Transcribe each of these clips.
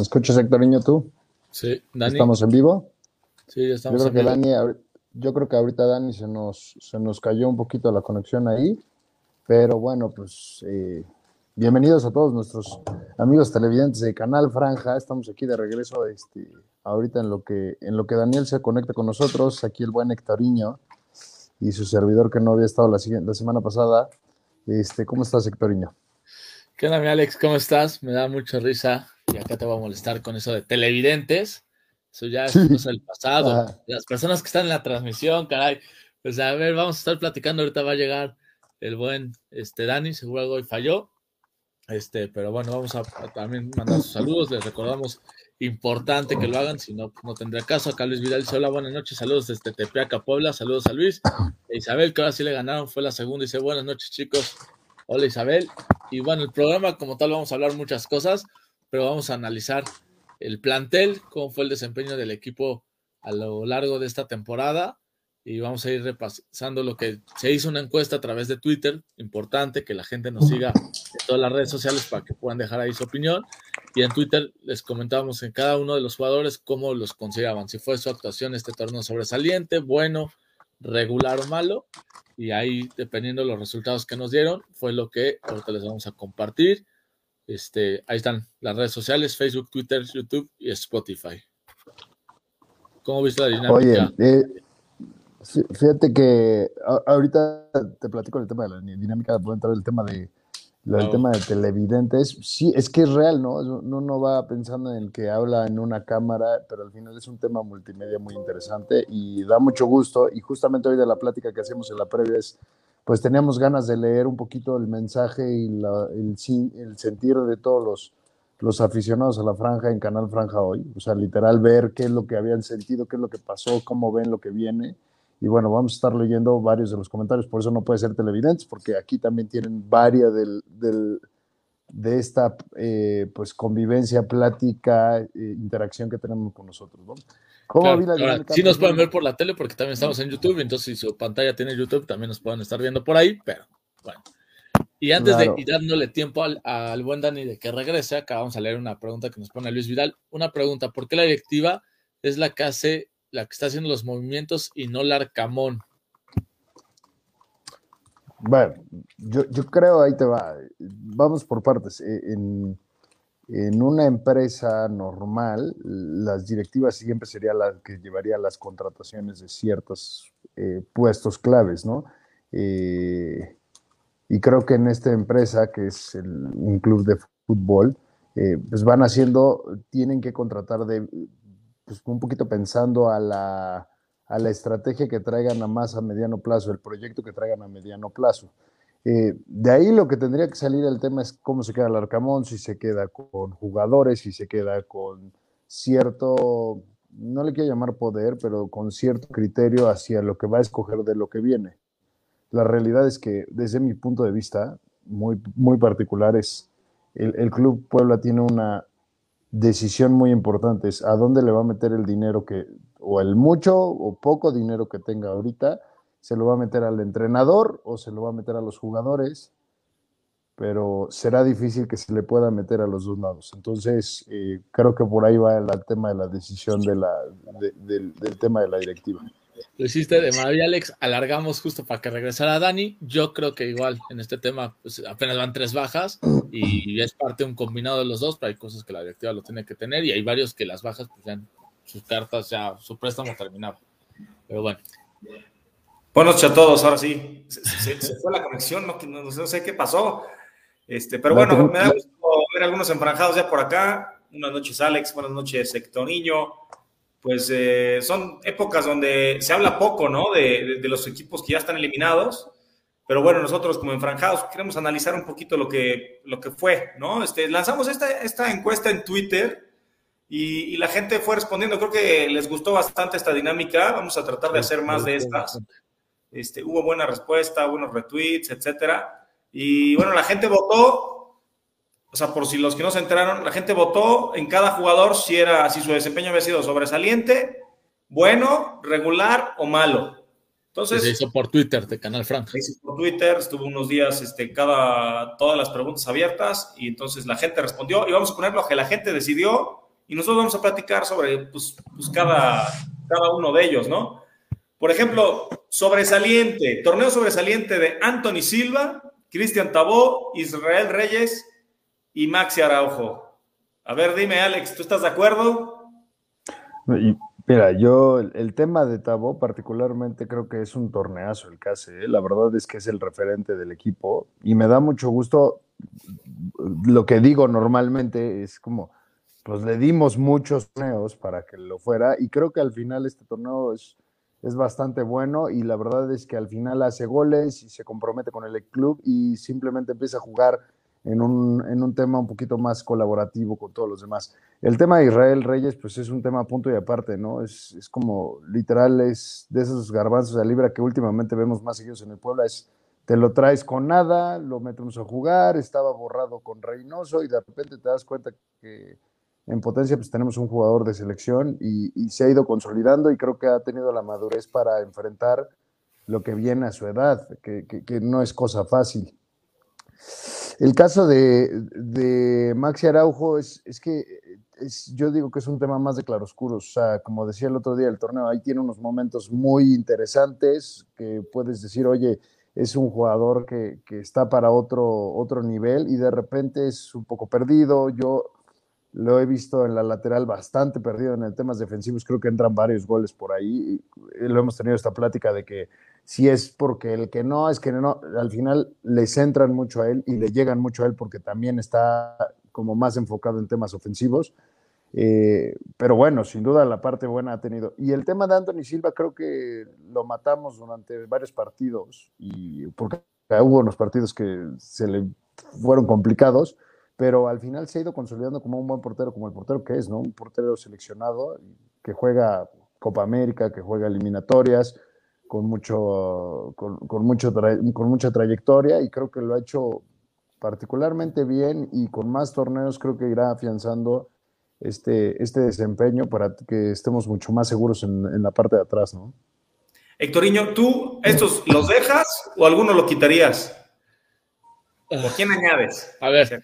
¿Me escuchas, Niño, tú? Sí, Dani. ¿Estamos en vivo? Sí, ya estamos yo creo que Dani, yo creo que ahorita Dani se nos, se nos cayó un poquito la conexión ahí, pero bueno, pues eh, bienvenidos a todos nuestros amigos televidentes de Canal Franja. Estamos aquí de regreso, este, ahorita en lo que, en lo que Daniel se conecta con nosotros, aquí el buen Hectoriño y su servidor que no había estado la, la semana pasada. Este, ¿Cómo estás, Hectoriño? ¿Qué onda, mi Alex? ¿Cómo estás? Me da mucha risa acá te voy a molestar con eso de televidentes. Eso ya es cosa del pasado. Las personas que están en la transmisión, caray. Pues a ver, vamos a estar platicando. Ahorita va a llegar el buen este, Dani, seguro hoy falló. Este, pero bueno, vamos a, también mandar sus saludos. Les recordamos, importante que lo hagan, si no, no tendrá caso. Acá Luis Vidal dice: Hola, buenas noches, saludos desde Tepeaca, Puebla. Saludos a Luis. E Isabel, que ahora sí le ganaron, fue la segunda. Dice: Buenas noches, chicos. Hola Isabel. Y bueno, el programa como tal vamos a hablar muchas cosas, pero vamos a analizar el plantel, cómo fue el desempeño del equipo a lo largo de esta temporada y vamos a ir repasando lo que se hizo una encuesta a través de Twitter, importante que la gente nos siga en todas las redes sociales para que puedan dejar ahí su opinión. Y en Twitter les comentábamos en cada uno de los jugadores cómo los consideraban, si fue su actuación este torneo sobresaliente, bueno, regular o malo y ahí, dependiendo de los resultados que nos dieron, fue lo que ahorita les vamos a compartir. Este, ahí están las redes sociales, Facebook, Twitter, YouTube y Spotify. ¿Cómo viste la dinámica? Oye, eh, fíjate que ahorita te platico el tema de la dinámica, puede entrar el tema de el tema de televidentes, sí, es que es real, ¿no? Uno no va pensando en que habla en una cámara, pero al final es un tema multimedia muy interesante y da mucho gusto. Y justamente hoy de la plática que hacemos en la previa es, pues teníamos ganas de leer un poquito el mensaje y el, sentir de todos los, los aficionados a la franja en Canal Franja hoy. O sea, literal ver qué es lo que habían sentido, qué es lo que pasó, cómo ven lo que viene y bueno, vamos a estar leyendo varios de los comentarios, por eso no puede ser televidentes, porque aquí también tienen varias del, de esta eh, pues convivencia, plática, eh, interacción que tenemos con nosotros. ¿no? ¿Cómo sí nos pueden ver por la tele porque también estamos en YouTube, entonces si su pantalla tiene YouTube también nos pueden estar viendo por ahí, pero bueno. Y antes de ir dándole tiempo al, al, buen Dani de que regrese, acá vamos a leer una pregunta que nos pone Luis Vidal. Una pregunta, ¿por qué la directiva es la que hace la que está haciendo los movimientos y no Larcamón. Bueno, yo, creo, ahí te va, vamos por partes. E, en, una empresa normal, las directivas siempre sería la que llevaría las contrataciones de ciertos eh, puestos claves, ¿no? Eh, y creo que en esta empresa, que es un club de fútbol, eh, pues van haciendo, tienen que contratar de pues, un poquito pensando a la, a la estrategia que traigan a más a mediano plazo, el proyecto que traigan a mediano plazo. Eh, de ahí lo que tendría que salir el tema es cómo se queda el Arcamón, si se queda con jugadores, si se queda con cierto, no le quiero llamar poder, pero con cierto criterio hacia lo que va a escoger de lo que viene. La realidad es que desde mi punto de vista, muy, muy particular, es el, el Club Puebla tiene una decisión muy importante es a dónde le va a meter el dinero que, o el mucho o poco dinero que tenga ahorita, se lo va a meter al entrenador o se lo va a meter a los jugadores, pero será difícil que se le pueda meter a los dos lados. Entonces, eh, creo que por ahí va el, tema de la decisión de la, del tema de la directiva. Lo hiciste de maravilla, Alex. Alargamos justo para que regresara Dani. Yo creo que igual en este tema pues, apenas van tres bajas y es parte de un combinado de los dos, pero hay cosas que la directiva lo tiene que tener y hay varios que las bajas, pues ya sus cartas, ya su préstamo terminaba. Pero bueno. Buenos noches a todos, ahora sí. Se, fue la conexión, no, no, sé qué pasó. Este, pero bueno, me da gusto ver algunos enfranjados ya por acá. Buenas noches, Alex. Buenas noches, Niño pues eh, son épocas donde se habla poco, ¿no? De, los equipos que ya están eliminados. Pero bueno, nosotros como enfranjados queremos analizar un poquito lo que, lo que fue, ¿no? Este, lanzamos esta, esta encuesta en Twitter y, la gente fue respondiendo. Creo que les gustó bastante esta dinámica. Vamos a tratar de hacer más de estas. Este, hubo buena respuesta, buenos retweets, etcétera. Y bueno, la gente votó o sea, por si los que no se enteraron, la gente votó en cada jugador si era, si su desempeño había sido sobresaliente, bueno, regular o malo. Entonces. Se hizo por Twitter de Canal Frank. Se hizo por Twitter, estuvo unos días, este, cada, todas las preguntas abiertas y entonces la gente respondió y vamos a ponerlo que la gente decidió y nosotros vamos a platicar sobre pues, pues cada, cada uno de ellos, ¿no? Por ejemplo, sobresaliente, torneo sobresaliente de Anthony Silva, Cristian Tabó, Israel Reyes y Maxi Araujo. A ver, dime, Alex, ¿tú estás de acuerdo? Mira, yo el, tema de Tabó particularmente creo que es un torneazo el que hace. ¿eh? La verdad es que es el referente del equipo y me da mucho gusto. Lo que digo normalmente es como, pues le dimos muchos torneos para que lo fuera y creo que al final este torneo es, es bastante bueno y la verdad es que al final hace goles y se compromete con el club y simplemente empieza a jugar en un, en un tema un poquito más colaborativo con todos los demás. El tema de Israel Reyes, pues es un tema punto y aparte, ¿no? Es, es como literal, es de esos garbanzos de libra que últimamente vemos más seguidos en el Puebla, es te lo traes con nada, lo metemos a jugar, estaba borrado con Reynoso y de repente te das cuenta que en potencia pues tenemos un jugador de selección y, se ha ido consolidando y creo que ha tenido la madurez para enfrentar lo que viene a su edad, que, no es cosa fácil. El caso de, de Maxi Araujo es, que yo digo que es un tema más de claroscuros. O sea, como decía el otro día, el torneo ahí tiene unos momentos muy interesantes que puedes decir, oye, es un jugador que, que, está para otro, otro nivel y de repente es un poco perdido. Yo lo he visto en la lateral bastante perdido en el temas defensivos, creo que entran varios goles por ahí. Lo hemos tenido esta plática de que si es porque el que no, es que no, al final le centran mucho a él y le llegan mucho a él porque también está como más enfocado en temas ofensivos. Eh, pero bueno, sin duda la parte buena ha tenido. Y el tema de Anthony Silva creo que lo matamos durante varios partidos, y porque hubo unos partidos que se le fueron complicados, pero al final se ha ido consolidando como un buen portero, como el portero que es, ¿no? Un portero seleccionado que juega Copa América, que juega eliminatorias, con, mucho, con, mucho con mucha trayectoria y creo que lo ha hecho particularmente bien y con más torneos creo que irá afianzando este, este desempeño para que estemos mucho más seguros en, en la parte de atrás, ¿no? Héctoriño, ¿tú estos los dejas o alguno lo quitarías? ¿O quién añades? A ver,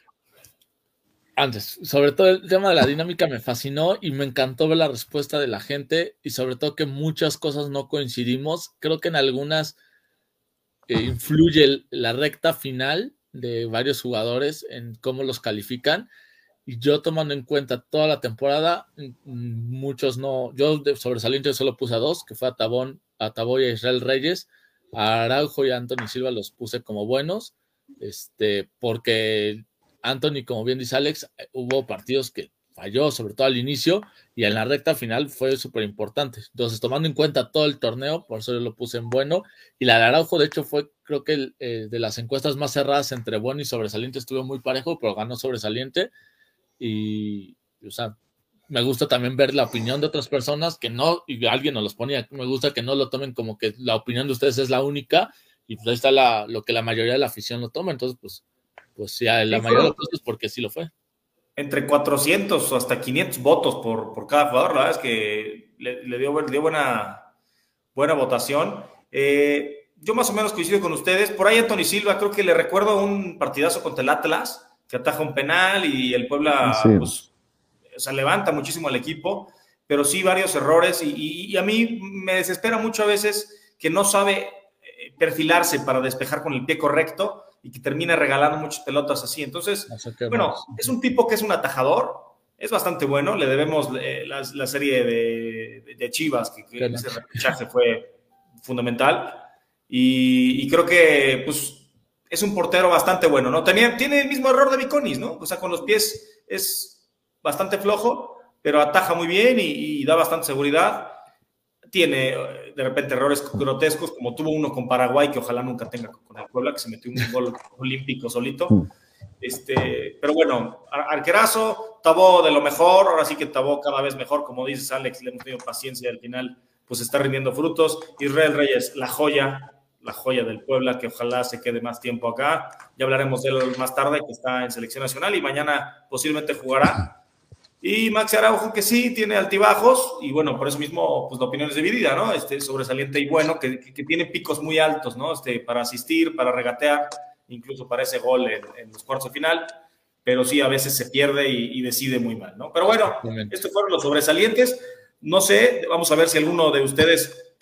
antes, sobre todo el tema de la dinámica me fascinó y me encantó ver la respuesta de la gente y sobre todo que muchas cosas no coincidimos. Creo que en algunas eh, influye la recta final de varios jugadores en cómo los califican. Y yo tomando en cuenta toda la temporada, muchos no, yo de sobresaliente solo puse a dos, que fue a Tabón, a Taboy a Israel Reyes, a Araujo y a Anthony Silva los puse como buenos, este, porque Anthony, como bien dice Alex, eh, hubo partidos que falló, sobre todo al inicio, y en la recta final fue súper importante. Entonces, tomando en cuenta todo el torneo, por eso yo lo puse en bueno. Y la de Araujo, de hecho, fue, creo que eh, de las encuestas más cerradas entre bueno y sobresaliente estuvo muy parejo, pero ganó sobresaliente. Y, o sea, me gusta también ver la opinión de otras personas que no, y alguien nos los ponía, me gusta que no lo tomen como que la opinión de ustedes es la única, y pues ahí está la, lo que la mayoría de la afición lo toma. Entonces, pues pues sí, la mayoría de los casos porque sí lo fue. Entre 400 o hasta 500 votos por, por cada jugador, la verdad es que le, dio, dio, buena, buena votación. Eh, yo más o menos coincido con ustedes. Por ahí Anthony Silva, creo que le recuerdo un partidazo contra el Atlas, que ataja un penal y el Puebla pues, o sea, levanta muchísimo al equipo, pero sí varios errores y, y, a mí me desespera mucho a veces que no sabe eh, perfilarse para despejar con el pie correcto y que termina regalando muchas pelotas así. Entonces, bueno, es un tipo que es un atajador, es bastante bueno, le debemos eh, la, serie de, Chivas, que, ese repechaje fue fundamental, y, creo que pues es un portero bastante bueno, ¿no? Tenía, tiene el mismo error de Viconis, ¿no? O sea, con los pies es bastante flojo, pero ataja muy bien y da bastante seguridad tiene eh, de repente errores grotescos, como tuvo uno con Paraguay, que ojalá nunca tenga con el Puebla, que se metió un gol olímpico solito. Este, pero bueno, arquerazo, Tabó de lo mejor, ahora sí que Tabó cada vez mejor, como dices Alex, le hemos tenido paciencia y al final pues está rindiendo frutos. Israel Reyes, la joya, la joya del Puebla, que ojalá se quede más tiempo acá. Ya hablaremos de él más tarde, que está en selección nacional y mañana posiblemente jugará. Y Max Araujo, que sí, tiene altibajos, y bueno, por eso mismo, pues la opinión es dividida, ¿no? Este sobresaliente y bueno, que, que, tiene picos muy altos, ¿no? Este, para asistir, para regatear, incluso para ese gol en, los cuartos de final. pero sí a veces se pierde y, decide muy mal, ¿no? Pero bueno, estos fueron los sobresalientes. No sé, vamos a ver si alguno de ustedes,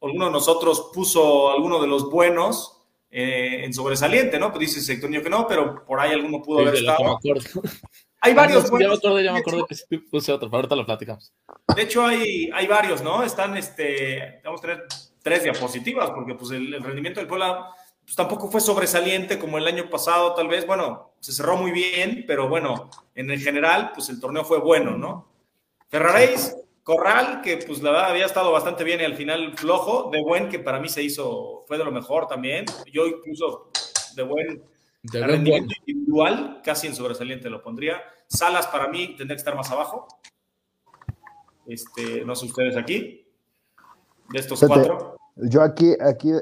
alguno de nosotros puso alguno de los buenos eh, en sobresaliente, ¿no? Pues dice Sector que no, pero por ahí alguno pudo haber estado. Hay varios. Ya me acuerdo, ya me acuerdo que sí puse otro, pero ahorita lo platicamos. De hecho, hay, hay varios, ¿no? Están, este, vamos a tener tres diapositivas, porque pues el, rendimiento del Puebla pues, tampoco fue sobresaliente como el año pasado, tal vez, bueno, se cerró muy bien, pero bueno, en el general, pues el torneo fue bueno, ¿no? Ferraréis, Corral, que pues la verdad había estado bastante bien y al final flojo, de buen, que para mí se hizo, fue de lo mejor también. Yo incluso de buen de rendimiento individual, casi en sobresaliente lo pondría. Salas para mí tendría que estar más abajo. Este, no sé ustedes aquí. De estos cuatro. Yo aquí, aquí,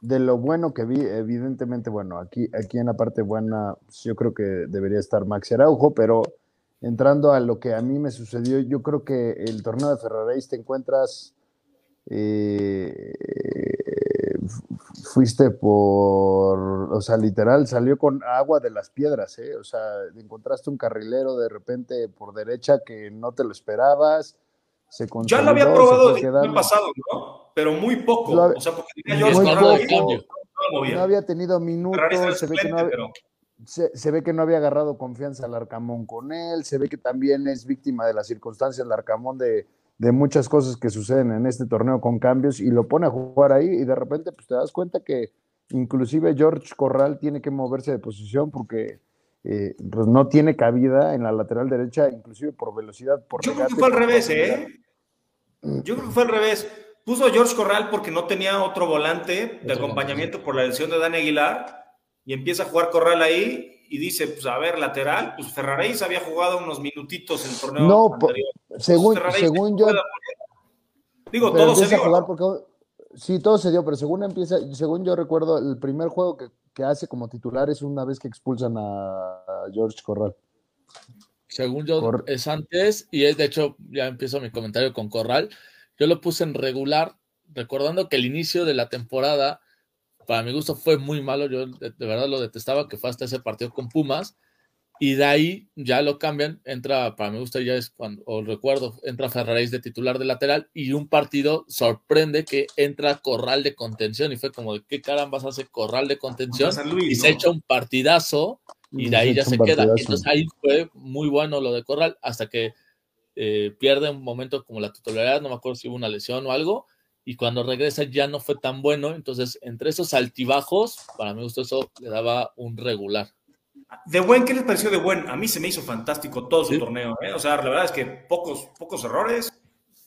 de lo bueno que vi, evidentemente, bueno, aquí, aquí en la parte buena, pues, yo creo que debería estar Max Araujo, pero entrando a lo que a mí me sucedió, yo creo que el torneo de Ferraréis te encuentras eh, fuiste por, o sea, literal, salió con agua de las piedras, ¿eh? O sea, encontraste un carrilero de repente por derecha que no te lo esperabas. Se ya lo había probado el año pasado, ¿no? Pero muy poco. o sea, porque yo muy poco, no, había tenido minutos. Se ve, que no había, se, ve que no había agarrado confianza al Arcamón con él. Se ve que también es víctima de las circunstancias del Arcamón de de muchas cosas que suceden en este torneo con cambios y lo pone a jugar ahí y de repente pues te das cuenta que inclusive George Corral tiene que moverse de posición porque eh, pues no tiene cabida en la lateral derecha, inclusive por velocidad. Por Yo creo que fue al revés, ¿eh? Yo creo que fue al revés. Puso a George Corral porque no tenía otro volante de acompañamiento por la lesión de Dani Aguilar y empieza a jugar Corral ahí y dice, pues a ver, lateral, pues Ferraréis había jugado unos minutitos en el torneo no, Según, según yo... Digo, todo se dio. sí, todo se dio, pero según empieza, según yo recuerdo, el primer juego que, hace como titular es una vez que expulsan a, George Corral. Según yo, es antes, y es de hecho, ya empiezo mi comentario con Corral. Yo lo puse en regular, recordando que el inicio de la temporada para mi gusto fue muy malo, yo de, verdad lo detestaba, que fue hasta ese partido con Pumas, y de ahí ya lo cambian, entra, para mi gusto ya es cuando, o recuerdo, entra Ferraréis de titular de lateral, y un partido sorprende que entra Corral de contención, y fue como, de ¿qué carambas hace Corral de contención? y se echa un partidazo, y de ahí ya se queda. Entonces ahí fue muy bueno lo de Corral, hasta que eh, pierde un momento como la titularidad, no me acuerdo si hubo una lesión o algo, y cuando regresa ya no fue tan bueno. Entonces, entre esos altibajos, para mí gusto eso le daba un regular. De buen, ¿qué les pareció de buen? A mí se me hizo fantástico todo su torneo. ¿eh? O sea, la verdad es que pocos, pocos errores,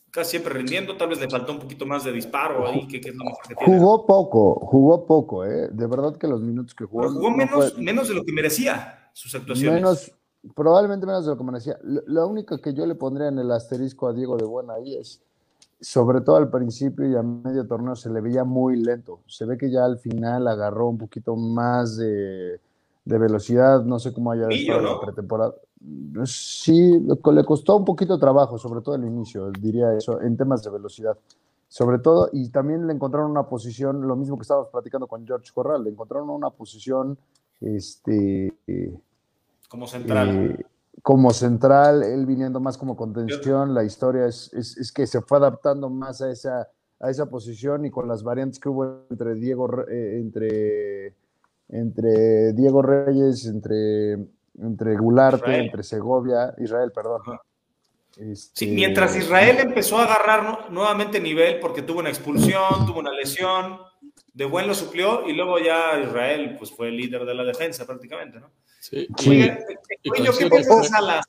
casi siempre rindiendo. Tal vez le faltó un poquito más de disparo ahí, que, es lo mejor que tiene. Jugó poco, jugó poco, ¿eh? De verdad que los minutos que jugó. jugó menos, menos de lo que merecía sus actuaciones. Menos, probablemente menos de lo que merecía. Lo, lo único que yo le pondría en el asterisco a Diego de Buen ahí es sobre todo al principio y a medio torneo se le veía muy lento. Se ve que ya al final agarró un poquito más de, velocidad, no sé cómo haya estado la pretemporada. Sí, le costó un poquito trabajo, sobre todo al inicio, diría eso, en temas de velocidad. Sobre todo, y también le encontraron una posición, lo mismo que estábamos platicando con George Corral, le encontraron una posición, este... Como central. Eh, como central, él viniendo más como contención, la historia es, es, que se fue adaptando más a esa, a esa posición y con las variantes que hubo entre Diego, eh, entre, entre Diego Reyes, entre, entre Gularte, entre Segovia, Israel, perdón. Este, sí, mientras Israel empezó a agarrar nuevamente nivel porque tuvo una expulsión, tuvo una lesión, de buen lo suplió y luego ya Israel pues fue el líder de la defensa prácticamente, ¿no? Sí. yo, Salas?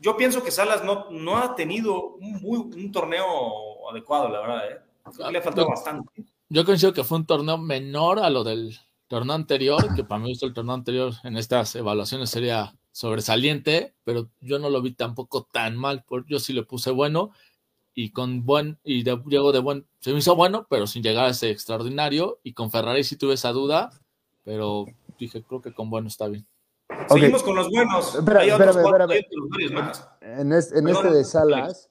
yo pienso que Salas no, no ha tenido un, muy, un torneo adecuado, la verdad, ¿eh? Le ha faltado bastante. Yo considero que fue un torneo menor a lo del torneo anterior, que para mí el torneo anterior en estas evaluaciones sería sobresaliente, pero yo no lo vi tampoco tan mal, yo sí le puse bueno y con buen y de, Diego de buen se me hizo bueno, pero sin llegar a ese extraordinario y con Ferrari sí tuve esa duda, pero dije creo que con bueno está bien. Seguimos con los buenos. Espera, espera, En, este, en este de Salas,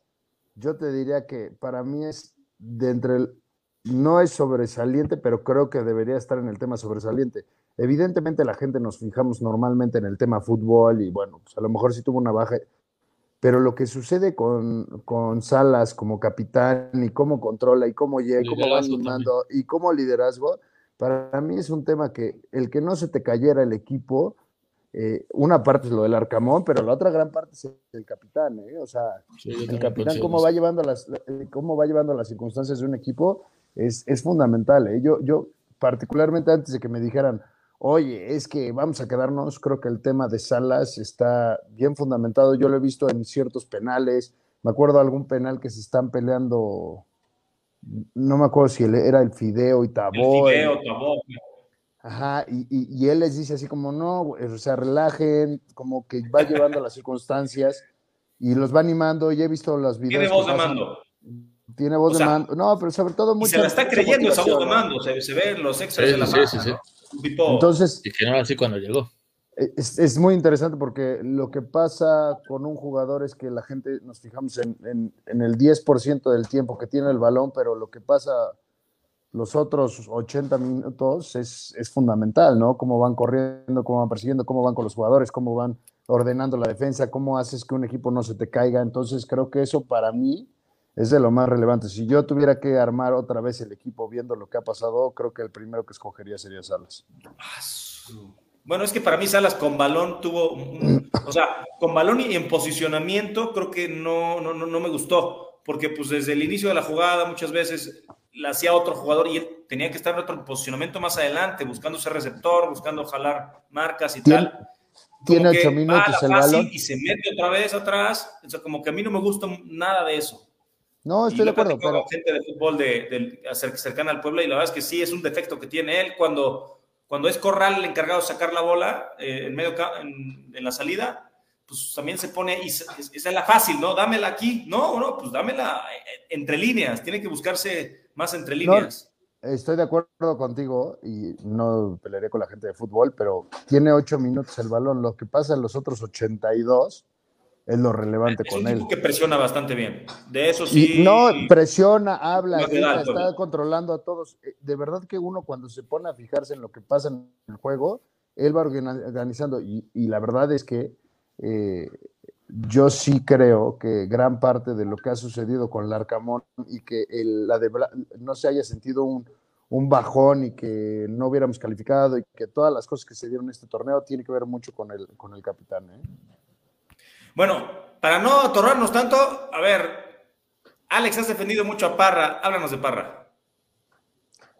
yo te diría que para mí es de entre el, no es sobresaliente, pero creo que debería estar en el tema sobresaliente. evidentemente la gente nos fijamos normalmente en el tema fútbol y bueno, pues a lo mejor sí tuvo una baja, pero lo que sucede con, con Salas como capitán y cómo controla y cómo llega, cómo va animando y cómo liderazgo, para mí es un tema que el que no se te cayera el equipo, eh, una parte es lo del Arcamón, pero la otra gran parte es el capitán, ¿eh? o sea, el capitán cómo va llevando las eh, cómo va llevando las circunstancias de un equipo es, es fundamental. ¿eh? Yo, yo particularmente antes de que me dijeran, oye, es que vamos a quedarnos, creo que el tema de Salas está bien fundamentado. Yo lo he visto en ciertos penales. Me acuerdo algún penal que se están peleando, no me acuerdo si era el Fideo y Tabó. El Fideo, Tabó. Ajá, y, y, él les dice así como, no, o sea, relajen, como que va llevando las circunstancias y los va animando. Y he visto los videos. Tiene voz de mando. Tiene voz de mando. No, pero sobre todo mucho. Se la está creyendo esa voz de mando, se, se ven los extras de la sí, sí, sí. Entonces, y que no así cuando llegó. Es, muy interesante porque lo que pasa con un jugador es que la gente nos fijamos en, el 10% del tiempo que tiene el balón, pero lo que pasa los otros 80 minutos es, es, fundamental, ¿no? Cómo van corriendo, cómo van persiguiendo, cómo van con los jugadores, cómo van ordenando la defensa, cómo haces que un equipo no se te caiga. Entonces creo que eso para mí es de lo más relevante. Si yo tuviera que armar otra vez el equipo viendo lo que ha pasado, creo que el primero que escogería sería Salas. Bueno, es que para mí Salas con balón tuvo, o sea, con balón y en posicionamiento creo que no, no, no, me gustó, porque pues desde el inicio de la jugada muchas veces la hacía otro jugador y él tenía que estar en otro posicionamiento más adelante, buscando ser receptor, buscando jalar marcas y tal. Tiene ocho minutos el balón. Y se mete otra vez atrás, o sea, como que a mí no me gusta nada de eso. No, estoy de acuerdo. Pero... gente de fútbol de, cercana al pueblo y la verdad es que sí es un defecto que tiene él cuando, cuando es Corral el encargado de sacar la bola eh, en, medio, en, la salida, pues también se pone, y esa es la fácil, ¿no? Dámela aquí. No, no, pues dámela eh, entre líneas. Tiene que buscarse más entre líneas. estoy de acuerdo contigo y no pelearé con la gente de fútbol, pero tiene ocho minutos el balón. Lo que pasa en los otros 82 es lo relevante con él. que presiona bastante bien. De eso sí. no, presiona, habla, está controlando a todos. Eh, de verdad que uno cuando se pone a fijarse en lo que pasa en el juego, él va organizando. Y, la verdad es que eh, yo sí creo que gran parte de lo que ha sucedido con Larcamón y que la de, no se haya sentido un, un, bajón y que no hubiéramos calificado y que todas las cosas que se dieron en este torneo tiene que ver mucho con el, con el capitán. ¿eh? Bueno, para no atorrarnos tanto, a ver, Alex, has defendido mucho a Parra, háblanos de Parra.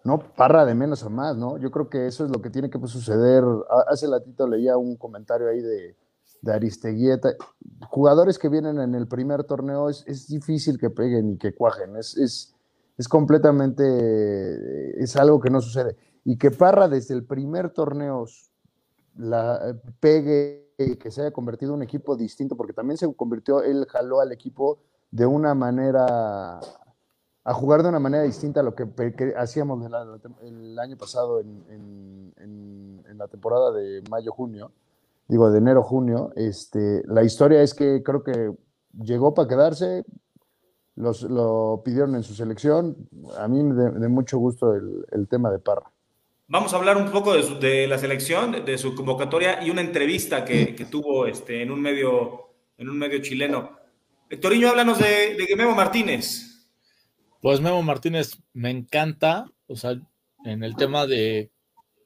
No, Parra de menos a más, ¿no? Yo creo que eso es lo que tiene que suceder. Hace latito leía un comentario ahí de, de Aristeguieta. Jugadores que vienen en el primer torneo es, difícil que peguen y que cuajen. Es, es, es, completamente, es algo que no sucede. Y que Parra desde el primer torneo la, pegue que se haya convertido en un equipo distinto, porque también se convirtió, él jaló al equipo de una manera, a jugar de una manera distinta a lo que, hacíamos el, año pasado en, la temporada de mayo-junio, digo, de enero-junio. Este, la historia es que creo que llegó para quedarse, los, lo pidieron en su selección. A mí de, de mucho gusto el, el tema de Parra. Vamos a hablar un poco de, la selección, de, su convocatoria y una entrevista que, tuvo este, en, un medio, en un medio chileno. Hectorinho, háblanos de, de Memo Martínez. Pues Memo Martínez me encanta, o sea, en el tema de,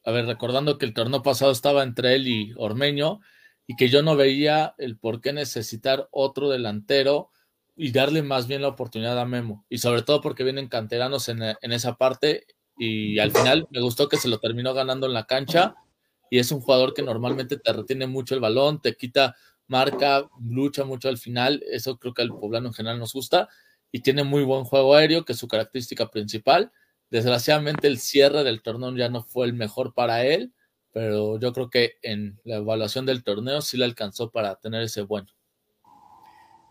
a ver, recordando que el torneo pasado estaba entre él y Ormeño y que yo no veía el por qué necesitar otro delantero y darle más bien la oportunidad a Memo. Y sobre todo porque vienen canteranos en, en esa parte y al final me gustó que se lo terminó ganando en la cancha y es un jugador que normalmente te retiene mucho el balón, te quita marca, lucha mucho al final, eso creo que al poblano en general nos gusta y tiene muy buen juego aéreo, que es su característica principal. Desgraciadamente el cierre del torneo ya no fue el mejor para él, pero yo creo que en la evaluación del torneo sí le alcanzó para tener ese bueno.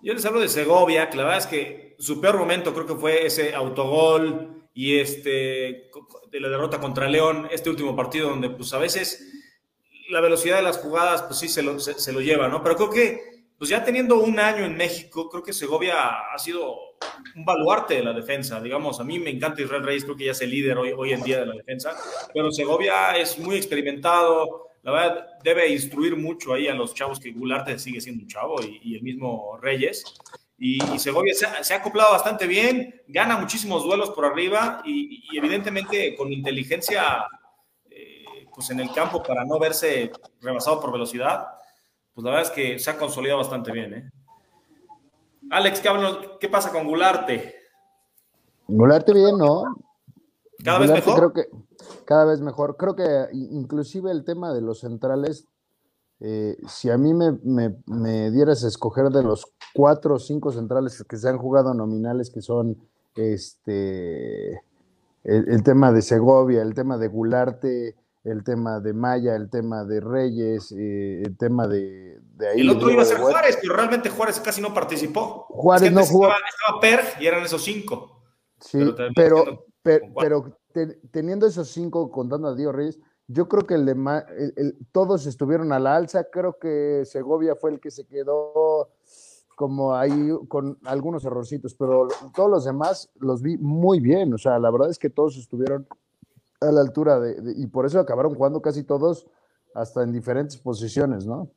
Yo les hablo de Segovia, que la verdad es que su peor momento creo que fue ese autogol y este, de la derrota contra León, este último partido donde pues a veces la velocidad de las jugadas pues sí se lo, se, lo lleva, ¿no? Pero creo que pues ya teniendo un año en México, creo que Segovia ha sido un baluarte de la defensa. Digamos, a mí me encanta Israel Reyes, creo que ya es el líder hoy, hoy en día de la defensa, pero Segovia es muy experimentado, la verdad debe instruir mucho ahí a los chavos que Gularte sigue siendo un chavo y, el mismo Reyes. Y, Segovia se ha, acoplado bastante bien, gana muchísimos duelos por arriba y, evidentemente con inteligencia eh, pues en el campo para no verse rebasado por velocidad, pues la verdad es que se ha consolidado bastante bien. ¿eh? Alex, ¿qué, ¿qué pasa con Gularte? Gularte bien, ¿no? Cada vez mejor. Creo que cada vez mejor. Creo que inclusive el tema de los centrales, eh, si a mí me, dieras a escoger de los cuatro o cinco centrales que se han jugado nominales, que son este el, tema de Segovia, el tema de Gularte, el tema de Maya, el tema de Reyes, eh, el tema de, ahí. El otro iba a ser Juárez, pero realmente Juárez casi no participó. Juárez no jugó. Estaba, Perg y eran esos cinco. Sí, pero, pero, teniendo esos cinco contando a Diego Reyes, yo creo que el todos estuvieron a la alza. Creo que Segovia fue el que se quedó como ahí con algunos errorcitos, pero todos los demás los vi muy bien. O sea, la verdad es que todos estuvieron a la altura de, y por eso acabaron jugando casi todos hasta en diferentes posiciones, ¿no?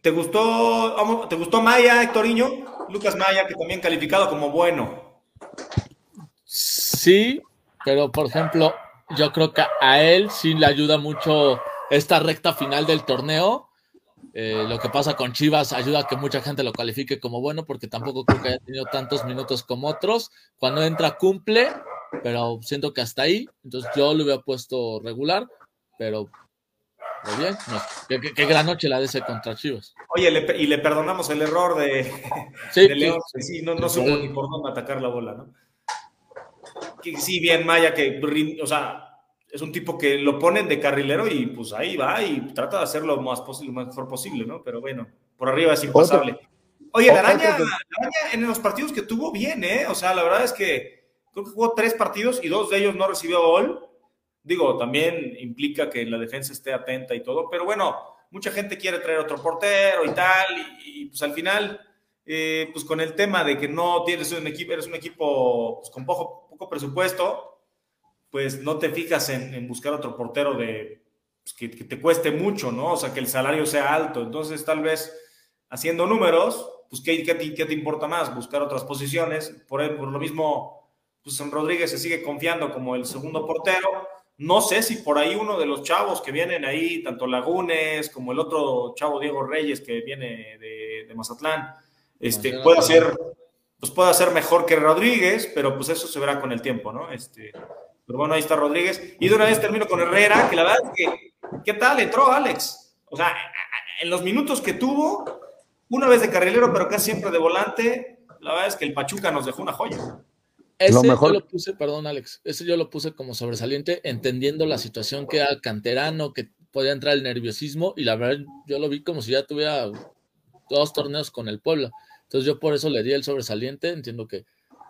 ¿Te gustó, te gustó Maya, Hectoriño? Lucas Maya, que también calificado como bueno. Sí, pero por ejemplo, yo creo que a él sí le ayuda mucho esta recta final del torneo. Eh, lo que pasa con Chivas ayuda a que mucha gente lo califique como bueno, porque tampoco creo que haya tenido tantos minutos como otros. Cuando entra, cumple, pero siento que hasta ahí, entonces yo lo hubiera puesto regular, pero muy bien, qué, gran noche la de ese contra Chivas. Oye, y le perdonamos el error de, sí, León, sí, no, no supo ni por dónde atacar la bola, ¿no? Que sí, bien Maya, que, o sea, es un tipo que lo ponen de carrilero y pues ahí va y trata de hacerlo lo más, posible, lo mejor posible, ¿no? Pero bueno, por arriba es impasable. Oye, la araña, la araña en los partidos que tuvo bien, ¿eh? O sea, la verdad es que creo que jugó tres partidos y dos de ellos no recibió gol. Digo, también implica que la defensa esté atenta y todo, pero bueno, mucha gente quiere traer otro portero y tal, y, pues al final, eh, pues con el tema de que no tienes un equipo, eres un equipo pues, con poco, poco presupuesto, pues no te fijas en, buscar otro portero de pues, que, te cueste mucho, ¿no? O sea, que el salario sea alto. Entonces, tal vez haciendo números, pues ¿qué, qué, te, importa más? Buscar otras posiciones. Por, por lo mismo, pues en Rodríguez se sigue confiando como el segundo portero. No sé si por ahí uno de los chavos que vienen ahí, tanto Lagunes como el otro chavo Diego Reyes que viene de, Mazatlán, este, puede ser, pues puede ser mejor que Rodríguez, pero pues eso se verá con el tiempo, ¿no? Este, pero bueno, ahí está Rodríguez. Y de una vez termino con Herrera, que la verdad es que, ¿qué tal? Entró Alex. O sea, en los minutos que tuvo, una vez de carrilero, pero casi siempre de volante, la verdad es que el Pachuca nos dejó una joya. Ese yo lo puse, perdón Alex, ese yo lo puse como sobresaliente, entendiendo la situación que era canterano, que podía entrar el nerviosismo, y la verdad yo lo vi como si ya tuviera dos torneos con el Puebla. Entonces yo por eso le di el sobresaliente, entiendo que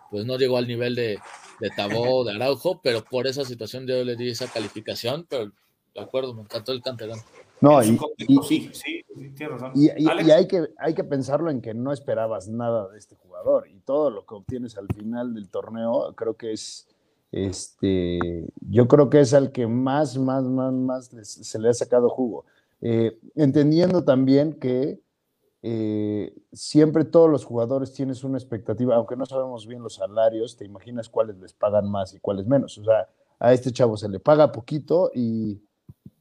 pues no llegó al nivel de, de Tabó, de Araujo, pero por esa situación yo le di esa calificación, pero de acuerdo, me encantó el canterano. No, y, y, hay, que, hay que pensarlo en que no esperabas nada de este jugador y todo lo que obtienes al final del torneo, creo que es, este, yo creo que es al que más, más, más, más se le ha sacado jugo. Eh, entendiendo también que eh, siempre todos los jugadores tienes una expectativa, aunque no sabemos bien los salarios, te imaginas cuáles les pagan más y cuáles menos. O sea, a este chavo se le paga poquito y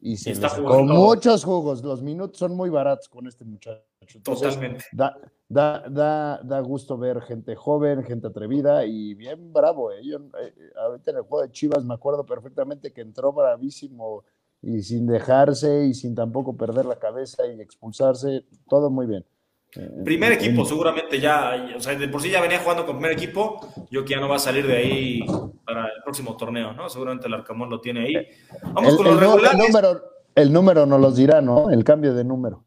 y se con muchos jugos. Los minutos son muy baratos con este muchacho. Totalmente. Da, da, da, da, gusto ver gente joven, gente atrevida y bien bravo. ¿eh? Yo, eh, ahorita en el juego de Chivas me acuerdo perfectamente que entró bravísimo y sin dejarse y sin tampoco perder la cabeza y expulsarse. Todo muy bien. Eh, primer equipo, seguramente ya, o sea, de por sí ya venía jugando con primer equipo, yo que ya no va a salir de ahí para el próximo torneo, ¿no? Seguramente el Arcamón lo tiene ahí. Vamos con los regulares. El número, el número nos los dirá, ¿no? El cambio de número.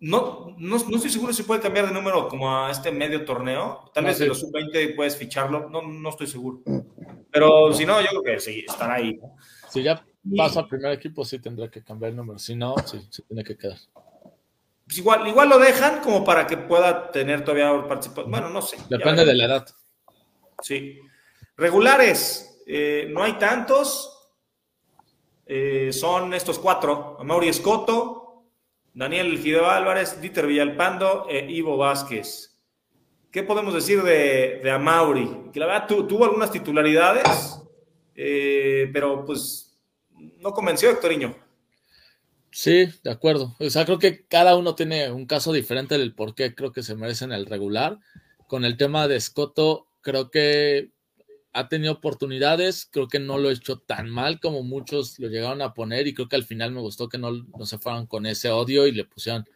No, no, estoy seguro si puede cambiar de número como a este medio torneo. Tal vez de los sub-20 puedes ficharlo, no, no estoy seguro. Pero si no, yo creo que sí, estará ahí. Si ya pasa al primer equipo, sí tendrá que cambiar el número. Si no, sí, se tiene que quedar. Pues igual, igual lo dejan como para que pueda tener todavía participación. Bueno, no sé. Depende de la edad. Sí. Regulares, eh, no hay tantos. Eh, son estos cuatro: Mauri Escoto, Daniel Fideo Álvarez, Dieter Villalpando e Ivo Vázquez. ¿Qué podemos decir de, de Amauri? Que la verdad tuvo algunas titularidades, eh, pero pues no convenció a Hectoriño. Sí, de acuerdo. O sea, creo que cada uno tiene un caso diferente del por qué creo que se merecen el regular. Con el tema de Scotto, creo que ha tenido oportunidades, creo que no lo ha hecho tan mal como muchos lo llegaron a poner y creo que al final me gustó que no, no se fueran con ese odio y le pusieron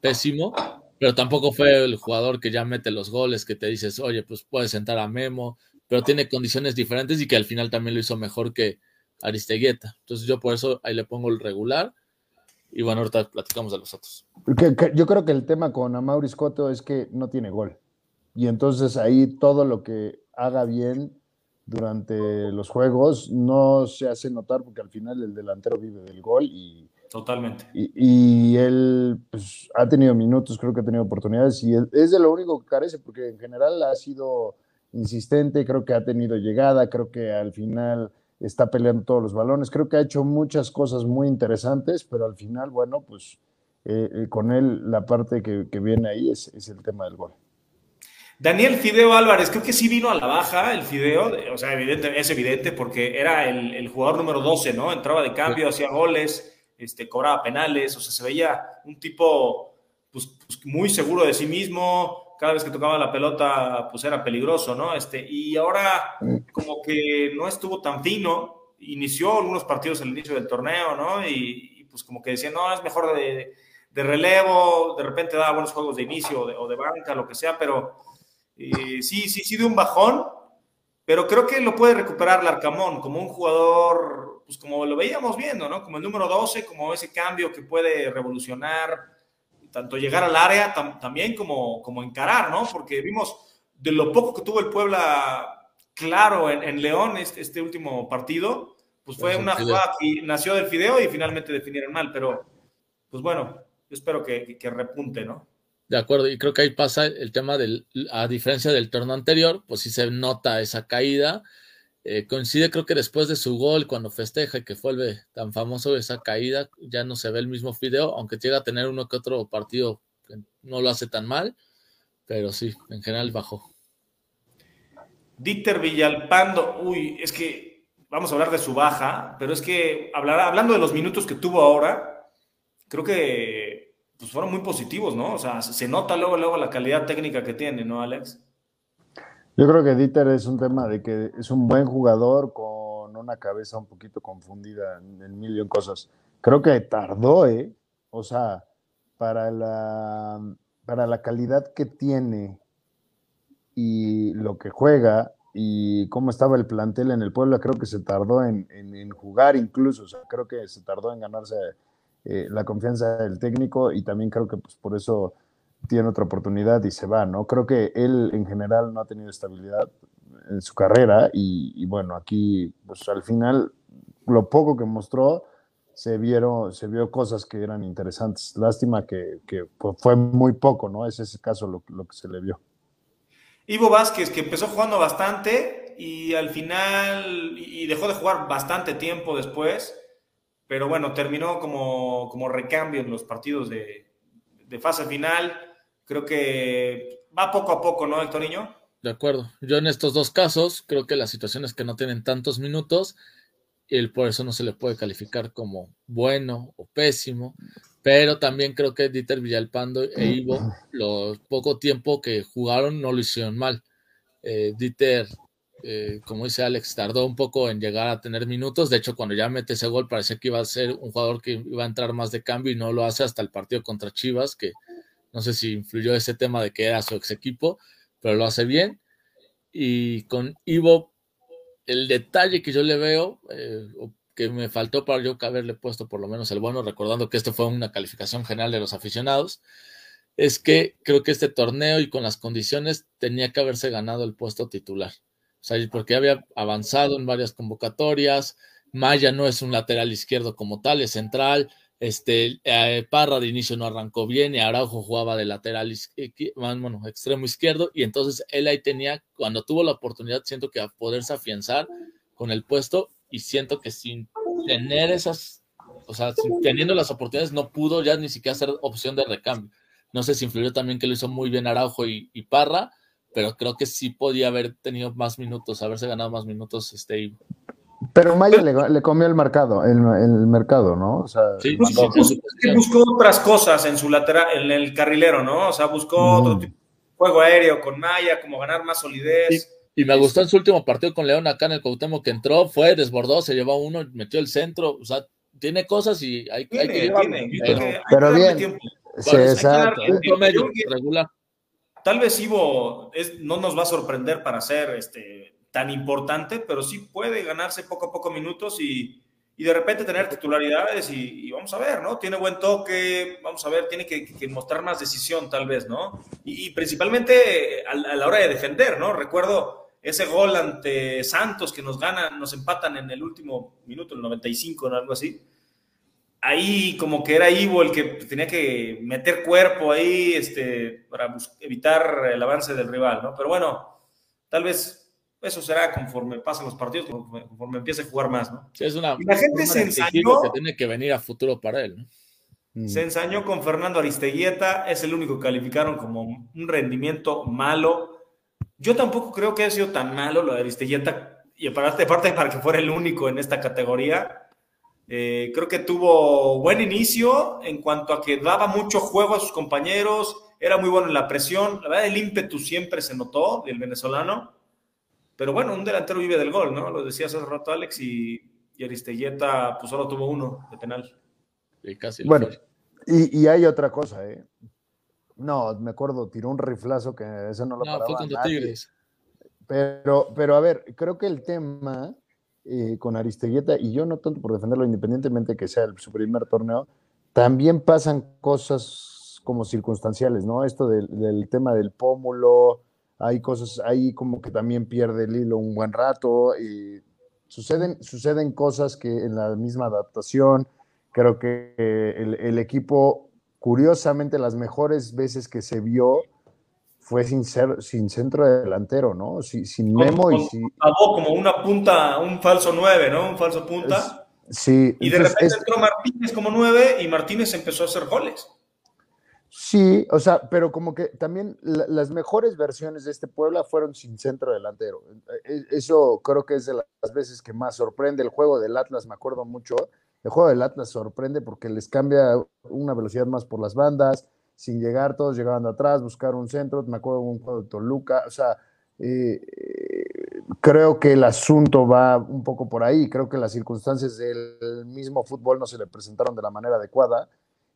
pésimo pero tampoco fue el jugador que ya mete los goles, que te dices, oye, pues puedes sentar a Memo, pero tiene condiciones diferentes y que al final también lo hizo mejor que Aristeguieta. Entonces yo por eso ahí le pongo el regular. Y bueno, ahorita platicamos de los otros. yo creo que el tema con Amaury Scotto es que no tiene gol. Y entonces ahí todo lo que haga bien durante los juegos no se hace notar porque al final el delantero vive del gol y Totalmente. Y, él pues, ha tenido minutos, creo que ha tenido oportunidades y es de lo único que carece, porque en general ha sido insistente, creo que ha tenido llegada, creo que al final está peleando todos los balones, creo que ha hecho muchas cosas muy interesantes, pero al final, bueno, pues eh, eh, con él la parte que, viene ahí es, el tema del gol. Daniel Fideo Álvarez, creo que sí vino a la baja el Fideo, o sea, evidente, es evidente porque era el, jugador número 12, ¿no? Entraba de cambio, hacía goles, este, cobraba penales, o sea, se veía un tipo pues, pues, muy seguro de sí mismo, cada vez que tocaba la pelota pues era peligroso, ¿no? Este, y ahora como que no estuvo tan fino, inició algunos partidos al inicio del torneo, ¿no? Y, pues como que decía, no, es mejor de, relevo, de repente da buenos juegos de inicio o de, banca, lo que sea, pero eh, sí, sí, sí de un bajón, pero creo que lo puede recuperar Larcamón como un jugador pues como lo veíamos viendo, ¿no? Como el número 12, como ese cambio que puede revolucionar, tanto llegar al área también como, como encarar, ¿no? Porque vimos de lo poco que tuvo el Puebla claro en, León este, este, último partido, pues fue una jugada que nació del fideo y finalmente definieron mal, pero pues bueno, yo espero que, que repunte, ¿no? De acuerdo, y creo que ahí pasa el tema del, a diferencia del torneo anterior, pues sí se nota esa caída, eh, coincide creo que después de su gol, cuando festeja y que fue tan famoso esa caída, ya no se ve el mismo Fideo, aunque llega a tener uno que otro partido que no lo hace tan mal, pero sí, en general bajó. Dieter Villalpando, uy, es que vamos a hablar de su baja, pero es que hablando de los minutos que tuvo ahora, creo que pues fueron muy positivos, ¿no? O sea, se nota luego, luego la calidad técnica que tiene, ¿no, Alex? Yo creo que Dieter es un tema de que es un buen jugador con una cabeza un poquito confundida en, mil y cosas. Creo que tardó, ¿eh? O sea, para la, para la calidad que tiene y lo que juega y cómo estaba el plantel en el pueblo, creo que se tardó en, jugar incluso, o sea, creo que se tardó en ganarse eh, la confianza del técnico y también creo que pues, por eso tiene otra oportunidad y se va, ¿no? Creo que él en general no ha tenido estabilidad en su carrera y, bueno, aquí pues al final lo poco que mostró se vieron, se vio cosas que eran interesantes. Lástima que, fue muy poco, ¿no? Es ese caso lo, lo, que se le vio. Ivo Vázquez, que empezó jugando bastante y al final, y dejó de jugar bastante tiempo después, pero bueno, terminó como, como recambio en los partidos de, de fase final creo que va poco a poco, ¿no, Héctor Niño? De acuerdo. Yo en estos dos casos creo que la situación es que no tienen tantos minutos y por eso no se le puede calificar como bueno o pésimo. Pero también creo que Dieter Villalpando e Ivo, lo poco tiempo que jugaron, no lo hicieron mal. Eh, Dieter, eh, como dice Alex, tardó un poco en llegar a tener minutos. De hecho, cuando ya mete ese gol, parecía que iba a ser un jugador que iba a entrar más de cambio y no lo hace hasta el partido contra Chivas, que no sé si influyó ese tema de que era su ex equipo, pero lo hace bien. Y con Ivo, el detalle que yo le veo, eh, que me faltó para yo haberle puesto por lo menos el bueno, recordando que esto fue una calificación general de los aficionados, es que creo que este torneo y con las condiciones tenía que haberse ganado el puesto titular. O sea, porque había avanzado en varias convocatorias, Maya no es un lateral izquierdo como tal, es central, Este, eh, Parra de inicio no arrancó bien y Araujo jugaba de lateral, bueno, extremo izquierdo y entonces él ahí tenía, cuando tuvo la oportunidad, siento que a poderse afianzar con el puesto y siento que sin tener esas, o sea, teniendo las oportunidades no pudo ya ni siquiera hacer opción de recambio. No sé si influyó también que lo hizo muy bien Araujo y, Parra, pero creo que sí podía haber tenido más minutos, haberse ganado más minutos este pero Maya le, comió el mercado, el, mercado, ¿no? O sea, sí, buscó otras cosas en su lateral, en el carrilero, ¿no? O sea, buscó otro tipo de juego aéreo con Maya, como ganar más solidez. Y me gustó en su último partido con León acá en el Cuauhtémoc que entró, fue, desbordó, se llevó uno, metió el centro, o sea, tiene cosas y hay, que tiene, pero, bien. Sí, exacto. Tal vez Ivo es, no nos va a sorprender para ser este, tan importante, pero sí puede ganarse poco a poco minutos y, y de repente tener titularidades y, vamos a ver, ¿no? Tiene buen toque, vamos a ver, tiene que, mostrar más decisión tal vez, ¿no? Y, principalmente a, la hora de defender, ¿no? Recuerdo ese gol ante Santos que nos ganan, nos empatan en el último minuto, el 95 o algo así. Ahí como que era Ivo el que tenía que meter cuerpo ahí este, para evitar el avance del rival, ¿no? Pero bueno, tal vez eso será conforme pasen los partidos, conforme, empiece a jugar más, ¿no? es una, y la gente se ensañó. Que tiene que venir a futuro para él, ¿no? Mm. Se ensañó con Fernando Aristeguieta, es el único que calificaron como un rendimiento malo yo tampoco creo que haya sido tan malo lo de Aristelleta, y aparte, aparte para que fuera el único en esta categoría. Eh, creo que tuvo buen inicio en cuanto a que daba mucho juego a sus compañeros, era muy bueno en la presión. La verdad, el ímpetu siempre se notó del venezolano. Pero bueno, un delantero vive del gol, ¿no? Lo decía hace rato Alex y, y Aristelleta, pues solo tuvo uno de penal. casi bueno, y, y, hay otra cosa, ¿eh? No, me acuerdo, tiró un riflazo que eso no lo no, fue contra Tigres. Pero, pero a ver, creo que el tema eh, con Aristeguieta, y yo no tanto por defenderlo, independientemente que sea su primer torneo, también pasan cosas como circunstanciales, ¿no? Esto del, tema del pómulo, hay cosas ahí como que también pierde el hilo un buen rato, y suceden, suceden cosas que en la misma adaptación, creo que el, el equipo curiosamente las mejores veces que se vio fue sin, ser, sin centro delantero, ¿no? Sin, Memo y sin... Como una punta, un falso nueve, ¿no? Un falso punta. sí. Y de repente entró Martínez como nueve y Martínez empezó a hacer goles. Sí, o sea, pero como que también las mejores versiones de este Puebla fueron sin centro delantero. E, e, eso creo que es de las veces que más sorprende. El juego del Atlas, me acuerdo mucho, el juego del Atlas sorprende porque les cambia una velocidad más por las bandas, sin llegar, todos llegaban atrás, buscar un centro. Me acuerdo de un juego de Toluca, o sea, eh, creo que el asunto va un poco por ahí. Creo que las circunstancias del mismo fútbol no se le presentaron de la manera adecuada.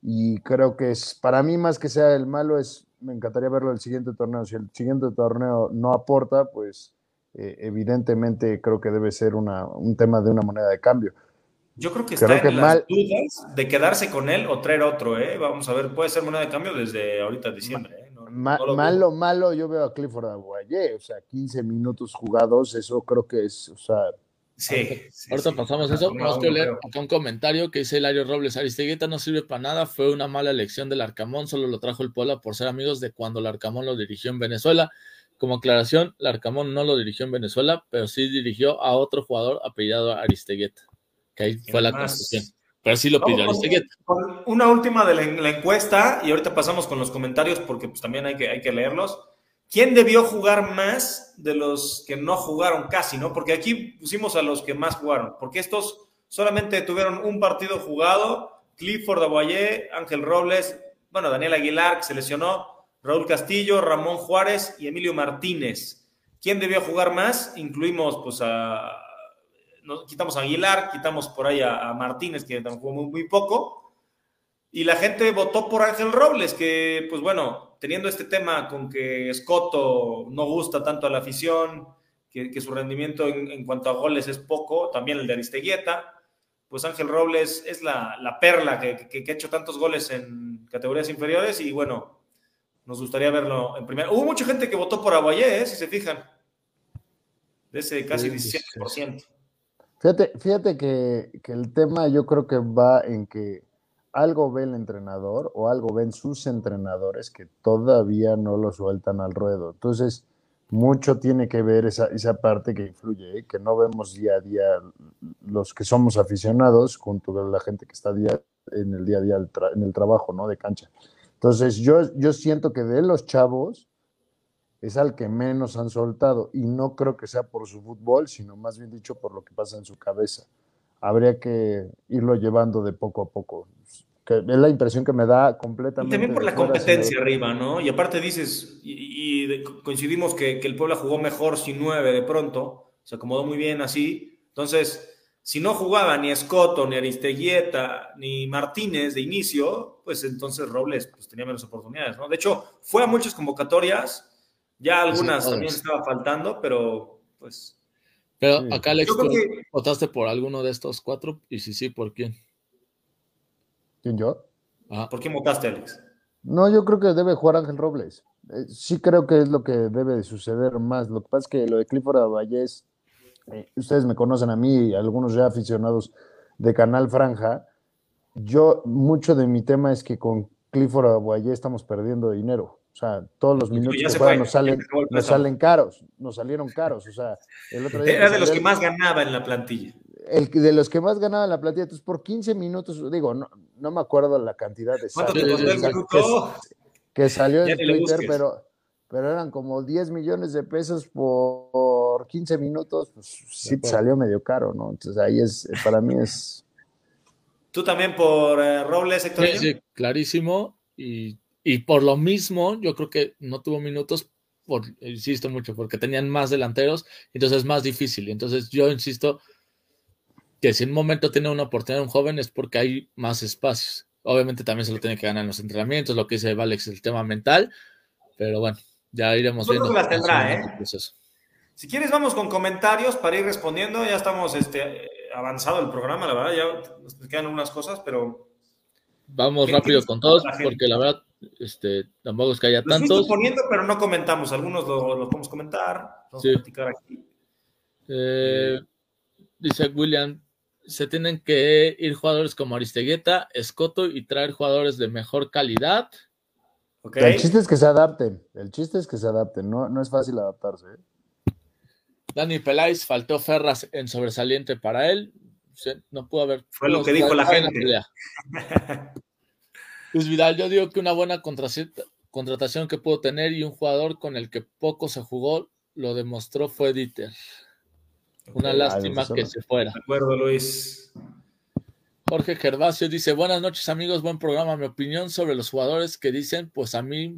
Y creo que es, para mí, más que sea el malo, es, me encantaría verlo el siguiente torneo. Si el siguiente torneo no aporta, pues eh, evidentemente creo que debe ser una, un tema de una moneda de cambio. Yo creo que está en las dudas de quedarse con él o traer otro, ¿eh? Vamos a ver, puede ser moneda de cambio desde ahorita diciembre, ¿eh? malo, malo, yo veo a Clifford Aguayé, o sea, 15 minutos jugados, eso creo que es, o sea... Sí. Ahorita pasamos eso. Vamos a leer acá un comentario que dice Hilario Robles. Aristegueta no sirve para nada. Fue una mala elección del Arcamón. Solo lo trajo el Puebla por ser amigos de cuando el Arcamón lo dirigió en Venezuela. Como aclaración, el Arcamón no lo dirigió en Venezuela, pero sí dirigió a otro jugador apellidado Aristegueta que ahí fue la construcción. Pero sí lo pidió. una última de la, encuesta, y ahorita pasamos con los comentarios porque pues, también hay que, hay que leerlos. ¿Quién debió jugar más de los que no jugaron casi, no? Porque aquí pusimos a los que más jugaron, porque estos solamente tuvieron un partido jugado, Clifford Aguayé, Ángel Robles, bueno, Daniel Aguilar, que se lesionó, Raúl Castillo, Ramón Juárez y Emilio Martínez. ¿Quién debió jugar más? Incluimos pues a quitamos a Aguilar, quitamos por ahí a, Martínez, que jugó muy, muy, poco, y la gente votó por Ángel Robles, que pues bueno, teniendo este tema con que Escoto no gusta tanto a la afición, que, su rendimiento en, cuanto a goles es poco, también el de Aristeguieta, pues Ángel Robles es la, perla que, ha hecho tantos goles en categorías inferiores y bueno, nos gustaría verlo en primera. Hubo mucha gente que votó por Aguayé, ¿eh? si se fijan, de ese casi 17%. Fíjate, fíjate que, el tema yo creo que va en que algo ve el entrenador o algo ven sus entrenadores que todavía no lo sueltan al ruedo. Entonces, mucho tiene que ver esa, esa parte que influye, ¿eh? que no vemos día a día los que somos aficionados junto con la gente que está día, en el día a día en el trabajo, ¿no? De cancha. Entonces, yo, yo siento que de los chavos es al que menos han soltado y no creo que sea por su fútbol, sino más bien dicho por lo que pasa en su cabeza. Habría que irlo llevando de poco a poco. Que es la impresión que me da completamente. Y también por la competencia arriba, ¿no? Y aparte dices, y, coincidimos que, que, el Puebla jugó mejor sin nueve de pronto, se acomodó muy bien así. Entonces, si no jugaba ni Escoto, ni Aristeguieta, ni Martínez de inicio, pues entonces Robles pues, tenía menos oportunidades, ¿no? De hecho, fue a muchas convocatorias, ya algunas también estaba faltando, pero pues... Pero acá, Alex, ¿votaste por alguno de estos cuatro? Y si sí, ¿por quién? ¿Quién yo? ¿Por quién votaste, Alex? No, yo creo que debe jugar Ángel Robles. Eh, sí creo que es lo que debe de suceder más. Lo que pasa es que lo de Clifford Vallés eh, ustedes me conocen a mí y algunos ya aficionados de Canal Franja, yo mucho de mi tema es que con Clifford Aguayé estamos perdiendo dinero. O sea, todos los minutos que nos salen, nos salen caros, nos salieron caros. O sea, el otro día Era de los que más ganaba en la plantilla. El, de los que más ganaba en la plantilla. Entonces, por 15 minutos, digo, no, no me acuerdo la cantidad de ¿Cuánto te costó el minuto? Que, salió en Twitter, pero, pero eran como 10 millones de pesos por 15 minutos, pues sí salió medio caro, ¿no? Entonces ahí es, para mí es... ¿Tú también por eh, Robles, Héctor? Sí, clarísimo. Y, por lo mismo, yo creo que no tuvo minutos, por, insisto mucho, porque tenían más delanteros, entonces es más difícil. Entonces yo insisto que si en un momento tiene una oportunidad un joven es porque hay más espacios. Obviamente también se lo tiene que ganar en los entrenamientos, lo que dice Valex, el tema mental, pero bueno, ya iremos viendo. Las tendrá, ¿eh? Si quieres, vamos con comentarios para ir respondiendo. Ya estamos este, avanzado el programa, la verdad, ya nos quedan unas cosas, pero. Vamos rápido con todos, porque la verdad, este, tampoco es que haya tantos. Estoy poniendo, pero no comentamos. Algunos los lo podemos comentar. Vamos a platicar aquí. Eh, dice William, se tienen que ir jugadores como Aristegueta, Escoto y traer jugadores de mejor calidad. El chiste es que se adapten. El chiste es que se adapten. No, no es fácil adaptarse. ¿eh? Dani Peláez faltó Ferras en sobresaliente para él. No pudo haber. Fue lo que dijo la gente. Luis Vidal, yo digo que una buena contratación que pudo tener y un jugador con el que poco se jugó lo demostró fue Dieter. Una lástima que se fuera. De acuerdo, Luis. Jorge Gervasio dice: Buenas noches, amigos. Buen programa. Mi opinión sobre los jugadores que dicen, pues a mí,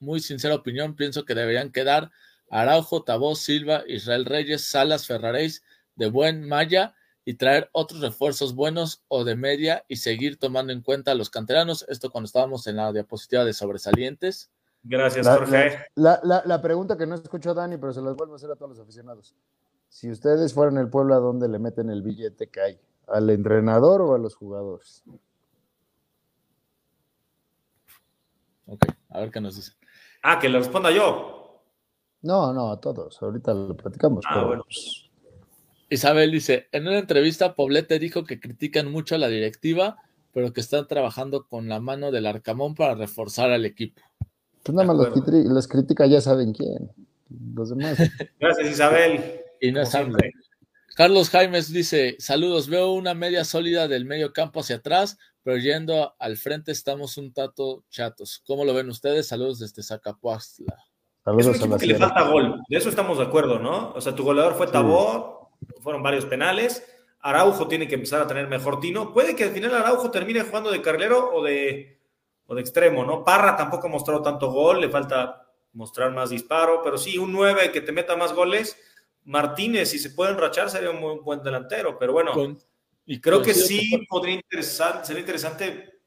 muy sincera opinión, pienso que deberían quedar Araujo, Tabó, Silva, Israel Reyes, Salas, Ferraréis, de buen Maya y traer otros refuerzos buenos o de media y seguir tomando en cuenta a los canteranos. Esto cuando estábamos en la diapositiva de sobresalientes. Gracias, Jorge. La, pregunta que no escuchó Dani, pero se las vuelvo a hacer a todos los aficionados. Si ustedes fueran el pueblo, ¿a dónde le meten el billete que hay? ¿Al entrenador o a los jugadores? Ok, a ver qué nos dicen. Ah, que le responda yo. No, no, a todos. Ahorita lo platicamos. Ah, bueno. Pues, Isabel dice, en una entrevista Poblete dijo que critican mucho a la directiva, pero que están trabajando con la mano del Arcamón para reforzar al equipo. Pues nada más los, critica ya saben quién. Los demás. Gracias, Isabel. Y no es Carlos Jaimes dice, saludos, veo una media sólida del medio campo hacia atrás, pero yendo al frente estamos un tato chatos. ¿Cómo lo ven ustedes? Saludos desde Zacapuastla es un equipo que le falta gol, de eso estamos de acuerdo, ¿no? O sea, tu goleador fue Tabor, fueron varios penales. Araujo tiene que empezar a tener mejor tino. Puede que al final Araujo termine jugando de carrilero o de, o de extremo, ¿no? Parra tampoco ha mostrado tanto gol, le falta mostrar más disparo, pero sí, un 9 que te meta más goles. Martínez, si se puede enrachar, sería un muy buen delantero, pero bueno, y creo que sí podría interesar, sería interesante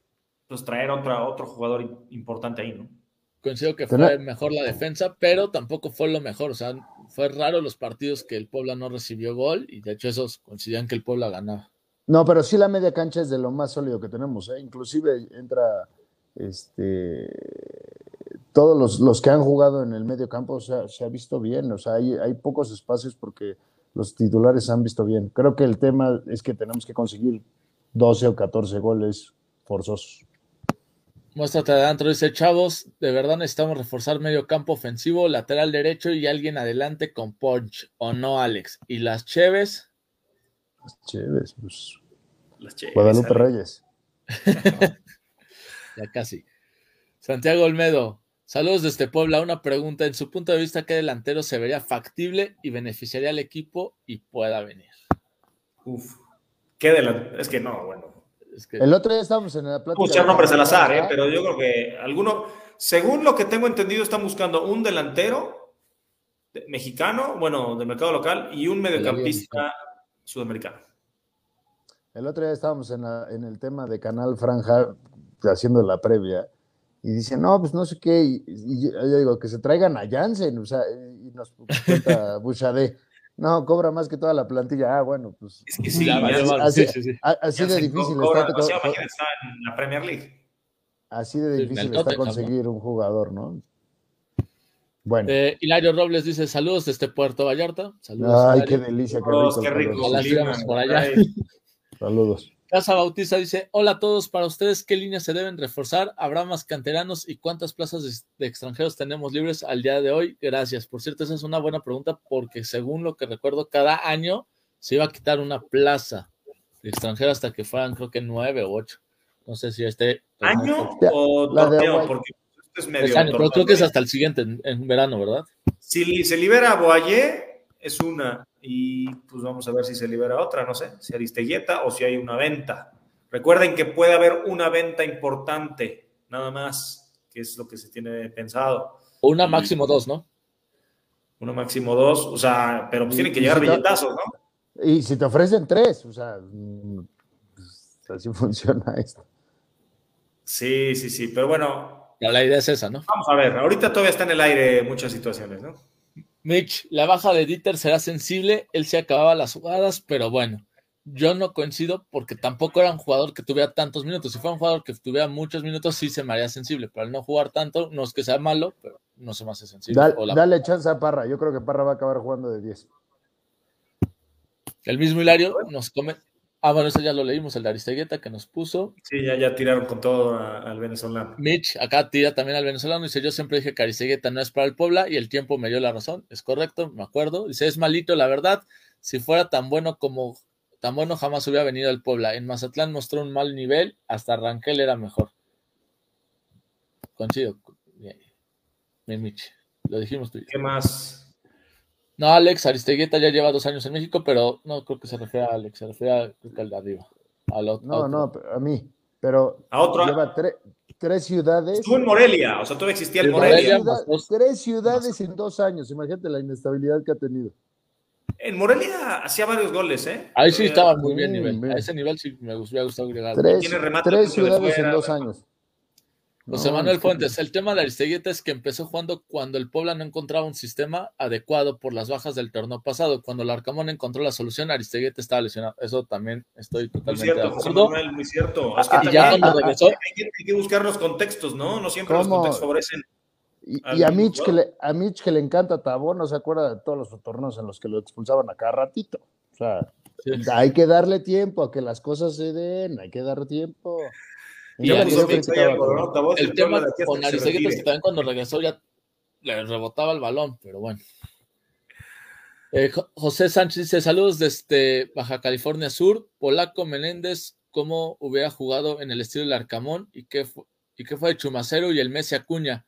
pues, traer otra, otro jugador importante ahí, ¿no? Coincido que fue mejor la defensa, pero tampoco fue lo mejor. O sea, fue raro los partidos que el Puebla no recibió gol y de hecho esos coincidían que el Puebla ganaba. No, pero sí la media cancha es de lo más sólido que tenemos. ¿eh? Inclusive entra este todos los, los, que han jugado en el medio campo se ha visto bien. O sea, hay, hay pocos espacios porque los titulares han visto bien. Creo que el tema es que tenemos que conseguir 12 o 14 goles forzosos. Muéstrate adentro, dice Chavos, de verdad necesitamos reforzar medio campo ofensivo, lateral derecho y alguien adelante con punch, ¿o no, Alex? ¿Y las Cheves? Las Cheves, pues. Las Cheves, Guadalupe Reyes. ya casi. Santiago Olmedo, saludos desde Puebla. Una pregunta, en su punto de vista, ¿qué delantero se vería factible y beneficiaría al equipo y pueda venir? Uf, ¿qué delantero? Es que no, bueno. Es que... El otro día estábamos en la plática. Escuchar nombres al azar, ¿eh? pero yo creo que alguno, según lo que tengo entendido, están buscando un delantero mexicano, bueno, del mercado local, y un mediocampista sudamericano. El otro día estábamos en, la, en, el tema de Canal Franja haciendo la previa y dice, no, pues no sé qué, y, y yo digo, que se traigan a Jansen, o sea, y nos cuenta Bouchardé, no, cobra más que toda la plantilla. Ah, bueno, pues. Es que sí, así, sí, sí, sí. así de difícil cobra, está, o sea, está en la Premier League. Así de difícil está conseguir un jugador, ¿no? Bueno. Eh, Hilario Robles dice: Saludos desde Puerto Vallarta. Saludos. Ay, Hilario. qué delicia, qué rico. Qué rico. por allá. Saludos. Casa Bautista dice: Hola a todos, para ustedes, ¿qué líneas se deben reforzar? ¿Habrá más canteranos y cuántas plazas de, de, extranjeros tenemos libres al día de hoy? Gracias. Por cierto, esa es una buena pregunta porque, según lo que recuerdo, cada año se iba a quitar una plaza de extranjero hasta que fueran, creo que nueve o ocho. No sé si este. ¿Año o torneo? Porque esto es medio. Es año, pero creo que es hasta el siguiente, en, en verano, ¿verdad? Si se libera Boyer, es una y pues vamos a ver si se libera otra, no sé, si Aristeguieta o si hay una venta. Recuerden que puede haber una venta importante, nada más, que es lo que se tiene pensado. O una y, máximo dos, ¿no? Una máximo dos, o sea, pero pues tienen que llegar si billetazos, ¿no? Y si te ofrecen tres, o sea, pues, así funciona esto. Sí, sí, sí, pero bueno. La idea es esa, ¿no? Vamos a ver, ahorita todavía está en el aire muchas situaciones, ¿no? Mitch, la baja de Dieter será sensible, él se acababa las jugadas, pero bueno, yo no coincido porque tampoco era un jugador que tuviera tantos minutos. Si fuera un jugador que tuviera muchos minutos, sí se me haría sensible, pero al no jugar tanto, no es que sea malo, pero no se me hace sensible. Dale, dale chance a Parra, yo creo que Parra va a acabar jugando de 10. El mismo Hilario nos come. Ah, bueno, eso ya lo leímos, el de Aristegueta que nos puso. Sí, ya, ya tiraron con todo a, al venezolano. Mitch, acá tira también al venezolano. Dice: Yo siempre dije que Aristegueta no es para el Puebla y el tiempo me dio la razón. Es correcto, me acuerdo. Dice: Es malito, la verdad. Si fuera tan bueno como tan bueno, jamás hubiera venido al Puebla. En Mazatlán mostró un mal nivel, hasta Rangel era mejor. Coincido. Bien, Mitch. Lo dijimos tú. ¿Qué más? No, Alex Aristegueta ya lleva dos años en México, pero no creo que se refiere a Alex, se refiere a, al de arriba. Al otro, no, no, a mí. Pero a otro, lleva tre tres ciudades. Estuvo en Morelia, o sea, todavía existía el Morelia. Morelia ciudad, tres ciudades en dos años, imagínate la inestabilidad que ha tenido. En Morelia hacía varios goles, ¿eh? Ahí sí estaba muy bien, nivel. bien. A ese nivel sí me hubiera gustado llegar. Tres, tres ciudades en dos años. José no, Manuel Fuentes, el tema de Aristeguieta es que empezó jugando cuando el Puebla no encontraba un sistema adecuado por las bajas del torneo pasado. Cuando el Arcamón encontró la solución, Aristeguieta estaba lesionado. Eso también estoy totalmente muy cierto, de acuerdo. José Manuel, muy cierto. Es que y ya cuando regresó, hay, que, hay, que, buscar los contextos, ¿no? No siempre ¿Cómo? los contextos favorecen. Y, y a, Mitch que le, a Mitch que le encanta Tabón, no se acuerda de todos los torneos en los que lo expulsaban a cada ratito. O sea, sí. hay que darle tiempo a que las cosas se den, hay que dar tiempo. Y el, el, el tema con Aristeguieta es que también cuando regresó ya le rebotaba el balón, pero bueno. Eh, José Sánchez dice: Saludos desde Baja California Sur. Polaco Menéndez, ¿cómo hubiera jugado en el estilo del Arcamón? ¿Y qué, fue, y qué fue de Chumacero y el Messi Acuña?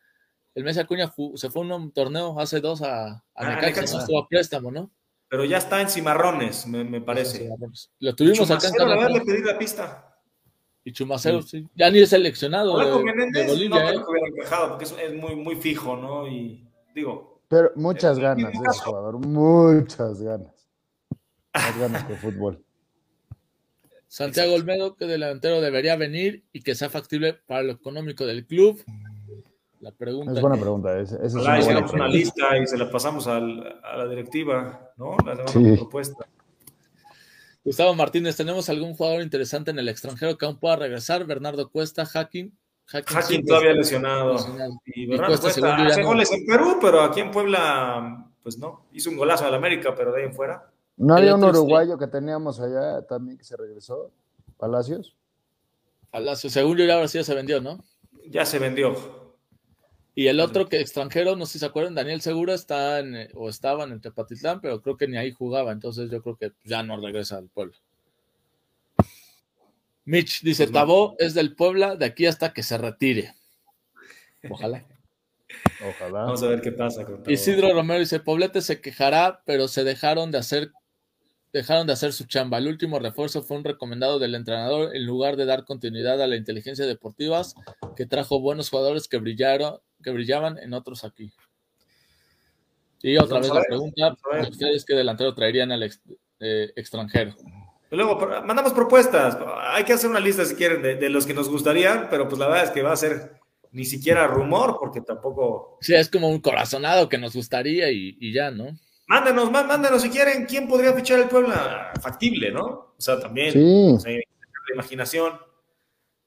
El Messi Acuña se fue a un torneo hace dos a, a ah, Necaxa, no estuvo a préstamo, ¿no? Pero ya está en Cimarrones, me, me parece. Lo tuvimos Chumacero, acá en le pedí la pista. Y Chumacero, sí. sí. Ya ni es seleccionado de, de, Bolivia. No ¿eh? que hubiera encajado, porque es, es, muy, muy fijo, ¿no? Y digo. Pero muchas ganas de ese jugador, muchas ganas. Más ganas que fútbol. Santiago Olmedo, que delantero debería venir y que sea factible para lo económico del club. La pregunta es buena que... pregunta. Es, es una, buena una lista y se la pasamos al, a la directiva, ¿no? La sí. propuesta. Gustavo Martínez, ¿tenemos algún jugador interesante en el extranjero que aún pueda regresar? Bernardo Cuesta, Hacking. Hacking, Hacking sí, todavía lesionado. lesionado. Y Bernardo y Cuesta, Cuesta hace no. goles en Perú, pero aquí en Puebla, pues no. Hizo un golazo al América, pero de ahí en fuera. ¿No había un uruguayo que teníamos allá también que se regresó? ¿Palacios? Palacio, según yo ya ahora sí ya se vendió, ¿no? Ya se vendió. Y el otro que extranjero, no sé si se acuerdan, Daniel Segura está en, o estaban en Tepatitlán, pero creo que ni ahí jugaba, entonces yo creo que ya no regresa al pueblo. Mitch dice, pues Tabó es del Puebla de aquí hasta que se retire. Ojalá. Ojalá. Vamos a ver qué pasa con Isidro Romero dice, Poblete se quejará, pero se dejaron de hacer dejaron de hacer su chamba. El último refuerzo fue un recomendado del entrenador en lugar de dar continuidad a la inteligencia deportiva que trajo buenos jugadores que brillaron, que brillaban en otros aquí. Y otra vez la pregunta, ¿ustedes qué delantero traerían al eh, extranjero? Luego, mandamos propuestas. Hay que hacer una lista, si quieren, de, los que nos gustarían, pero pues la verdad es que va a ser ni siquiera rumor, porque tampoco. Sí, es como un corazonado que nos gustaría y ya, ¿no? Mándenos, mándenos si quieren, ¿quién podría fichar el Puebla? Factible, ¿no? O sea, también, sí. la imaginación,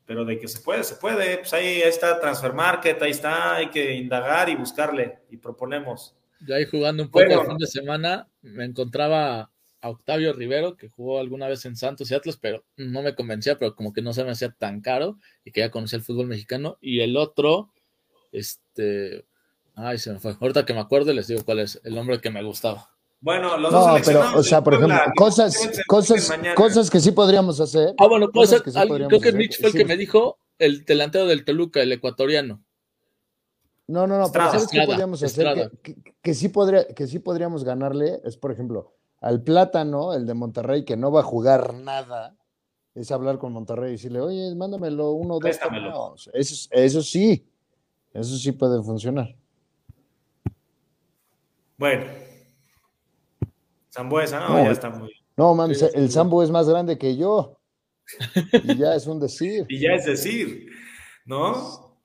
pero de que se puede, se puede, pues ahí está Transfer Market, ahí está, hay que indagar y buscarle, y proponemos. Yo ahí jugando un poco el fin de semana, me encontraba a Octavio Rivero, que jugó alguna vez en Santos y Atlas, pero no me convencía, pero como que no se me hacía tan caro, y que ya conocía el fútbol mexicano, y el otro, este, Ay, se me fue. Ahorita que me acuerdo les digo cuál es el nombre que me gustaba. Bueno, los no, pero, o sea, por ejemplo, cosas, cosas, cosas que sí podríamos hacer. Ah, bueno, cosas, que sí creo que Mitch fue el que me dijo el delantero del Toluca, el ecuatoriano. No, no, no, pero ¿sabes qué podríamos hacer? Que, sí podría, que sí podríamos ganarle, es por ejemplo, al Plátano, el de Monterrey, que no va a jugar nada, es hablar con Monterrey y decirle, oye, mándamelo uno, dos, tres. Eso, eso sí, eso sí puede funcionar. Bueno. Zambuesa, no, ya está muy. No, man, el Sambo es más grande que yo. Y ya es un decir. y ya es decir, ¿no?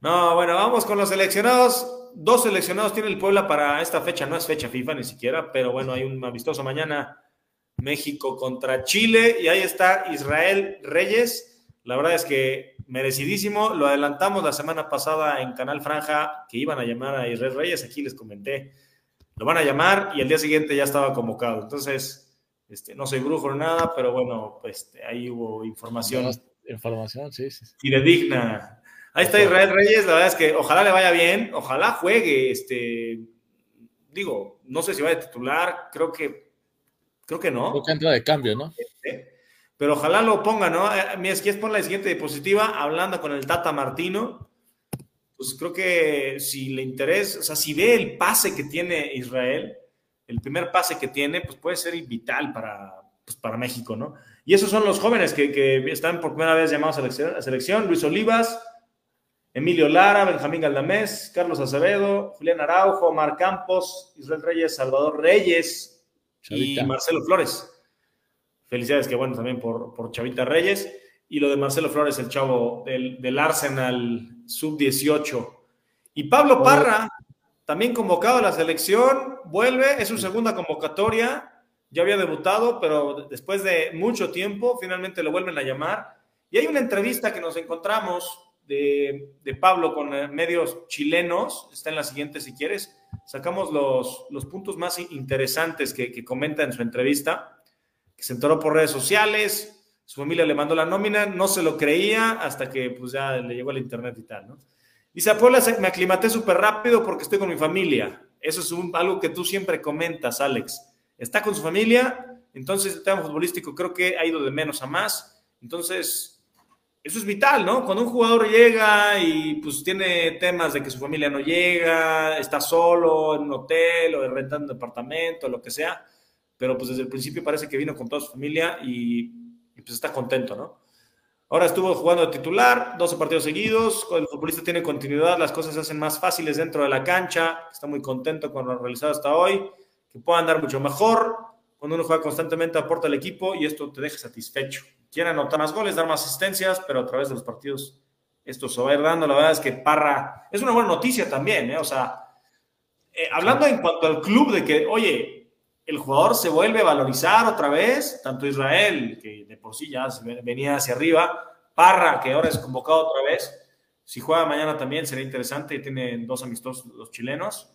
No, bueno, vamos con los seleccionados. Dos seleccionados tiene el Puebla para esta fecha, no es fecha FIFA ni siquiera, pero bueno, hay un amistoso mañana. México contra Chile y ahí está Israel Reyes. La verdad es que merecidísimo. Lo adelantamos la semana pasada en Canal Franja que iban a llamar a Israel Reyes. Aquí les comenté lo van a llamar y el día siguiente ya estaba convocado. Entonces, este, no soy brujo ni nada, pero bueno, pues ahí hubo información. Información, sí, sí. Y de digna. Ahí está Israel Reyes, la verdad es que ojalá le vaya bien, ojalá juegue, este, digo, no sé si va a titular, creo que, creo que no. Creo que entra de cambio, ¿no? Este, pero ojalá lo ponga, ¿no? Eh, mi es pon la siguiente diapositiva, hablando con el Tata Martino, pues creo que si le interesa, o sea, si ve el pase que tiene Israel, el primer pase que tiene, pues puede ser vital para, pues para México, ¿no? Y esos son los jóvenes que, que están por primera vez llamados a la selección, Luis Olivas, Emilio Lara, Benjamín Galdamés, Carlos Acevedo, Julián Araujo, Omar Campos, Israel Reyes, Salvador Reyes y Marcelo Flores. Felicidades, que bueno, también por, por Chavita Reyes y lo de Marcelo Flores, el chavo del, Arsenal sub-18. Y Pablo Parra, también convocado a la selección, vuelve, es su segunda convocatoria, ya había debutado, pero después de mucho tiempo, finalmente lo vuelven a llamar. Y hay una entrevista que nos encontramos de, Pablo con eh, medios chilenos, está en la siguiente si quieres, sacamos los, los puntos más interesantes que, que comenta en su entrevista, que se enteró por redes sociales, su familia le mandó la nómina, no se lo creía hasta que pues ya le llegó el internet y tal, ¿no? Dice, a Puebla me aclimaté súper rápido porque estoy con mi familia. Eso es algo que tú siempre comentas, Alex. Está con su familia, entonces el tema futbolístico creo que ha ido de menos a más. Entonces, eso es vital, ¿no? Cuando un jugador llega y pues tiene temas de que su familia no llega, está solo en un hotel o rentando un departamento, lo que sea, pero pues desde el principio parece que vino con toda su familia y pues está contento, ¿no? Ahora estuvo jugando de titular, 12 partidos seguidos, el futbolista tiene continuidad, las cosas se hacen más fáciles dentro de la cancha, está muy contento con lo realizado hasta hoy, que puedan dar mucho mejor, cuando uno juega constantemente aporta al equipo y esto te deja satisfecho. Quiere anotar más goles, dar más asistencias, pero a través de los partidos esto se va a ir dando. La verdad es que Parra es una buena noticia también, ¿eh? O sea, eh, hablando en cuanto al club de que, oye, el jugador se vuelve a valorizar otra vez, tanto Israel, que de por sí ya venía hacia arriba, Parra, que ahora es convocado otra vez, si juega mañana también sería interesante, tienen dos amistosos los chilenos,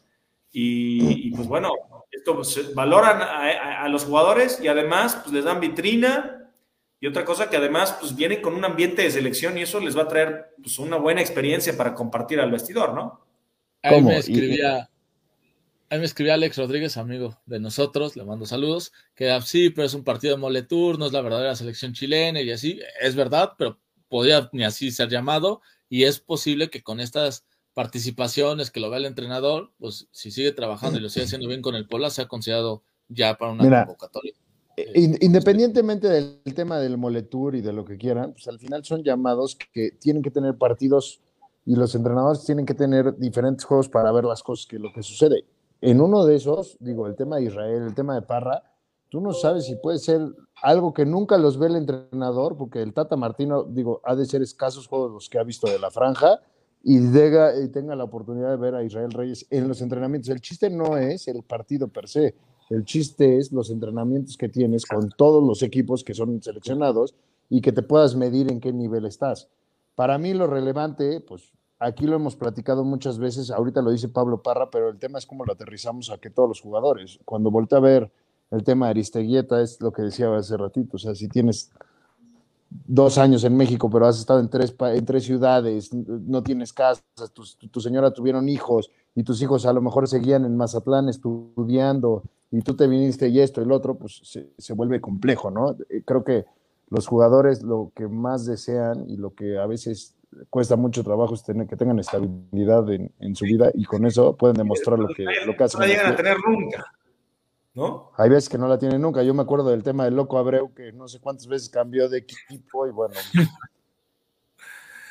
y, pues bueno, esto pues, valoran a, los jugadores y además pues les dan vitrina y otra cosa que además pues vienen con un ambiente de selección y eso les va a traer pues, una buena experiencia para compartir al vestidor, ¿no? Ahí me escribía, ahí me escribía Alex Rodríguez, amigo de nosotros, le mando saludos, que ah, sí, pero es un partido de Moletour, no es la verdadera selección chilena y así, es verdad, pero podría ni así ser llamado y es posible que con estas participaciones que lo vea el entrenador, pues si sigue trabajando y lo sigue haciendo bien con el Pola, sea considerado ya para una convocatoria. Eh, independientemente del tema del Moletour y de lo que quieran, pues al final son llamados que tienen que tener partidos y los entrenadores tienen que tener diferentes juegos para ver las cosas que lo que sucede. En uno de esos, digo, el tema de Israel, el tema de Parra, tú no sabes si puede ser algo que nunca los ve el entrenador, porque el Tata Martino, digo, ha de ser escasos juegos los que ha visto de la franja y, y tenga la oportunidad de ver a Israel Reyes en los entrenamientos. El chiste no es el partido per se, el chiste es los entrenamientos que tienes con todos los equipos que son seleccionados y que te puedas medir en qué nivel estás. Para mí lo relevante, pues aquí lo hemos platicado muchas veces, ahorita lo dice Pablo Parra, pero el tema es cómo lo aterrizamos a que todos los jugadores. Cuando volteé a ver el tema de Aristeguieta, es lo que decía hace ratito, o sea, si tienes dos años en México, pero has estado en tres, ciudades, no tienes casa, tu, tu señora tuvieron hijos y tus hijos a lo mejor seguían en Mazatlán estudiando y tú te viniste y esto y lo otro, pues se, vuelve complejo, ¿no? Creo que los jugadores lo que más desean y lo que a veces cuesta mucho trabajo es tener, que tengan estabilidad en, su vida y con eso pueden demostrar lo que, lo que hacen. No la llegan a tener nunca, ¿no? Hay veces que no la tienen nunca. Yo me acuerdo del tema del Loco Abreu, que no sé cuántas veces cambió de equipo y bueno,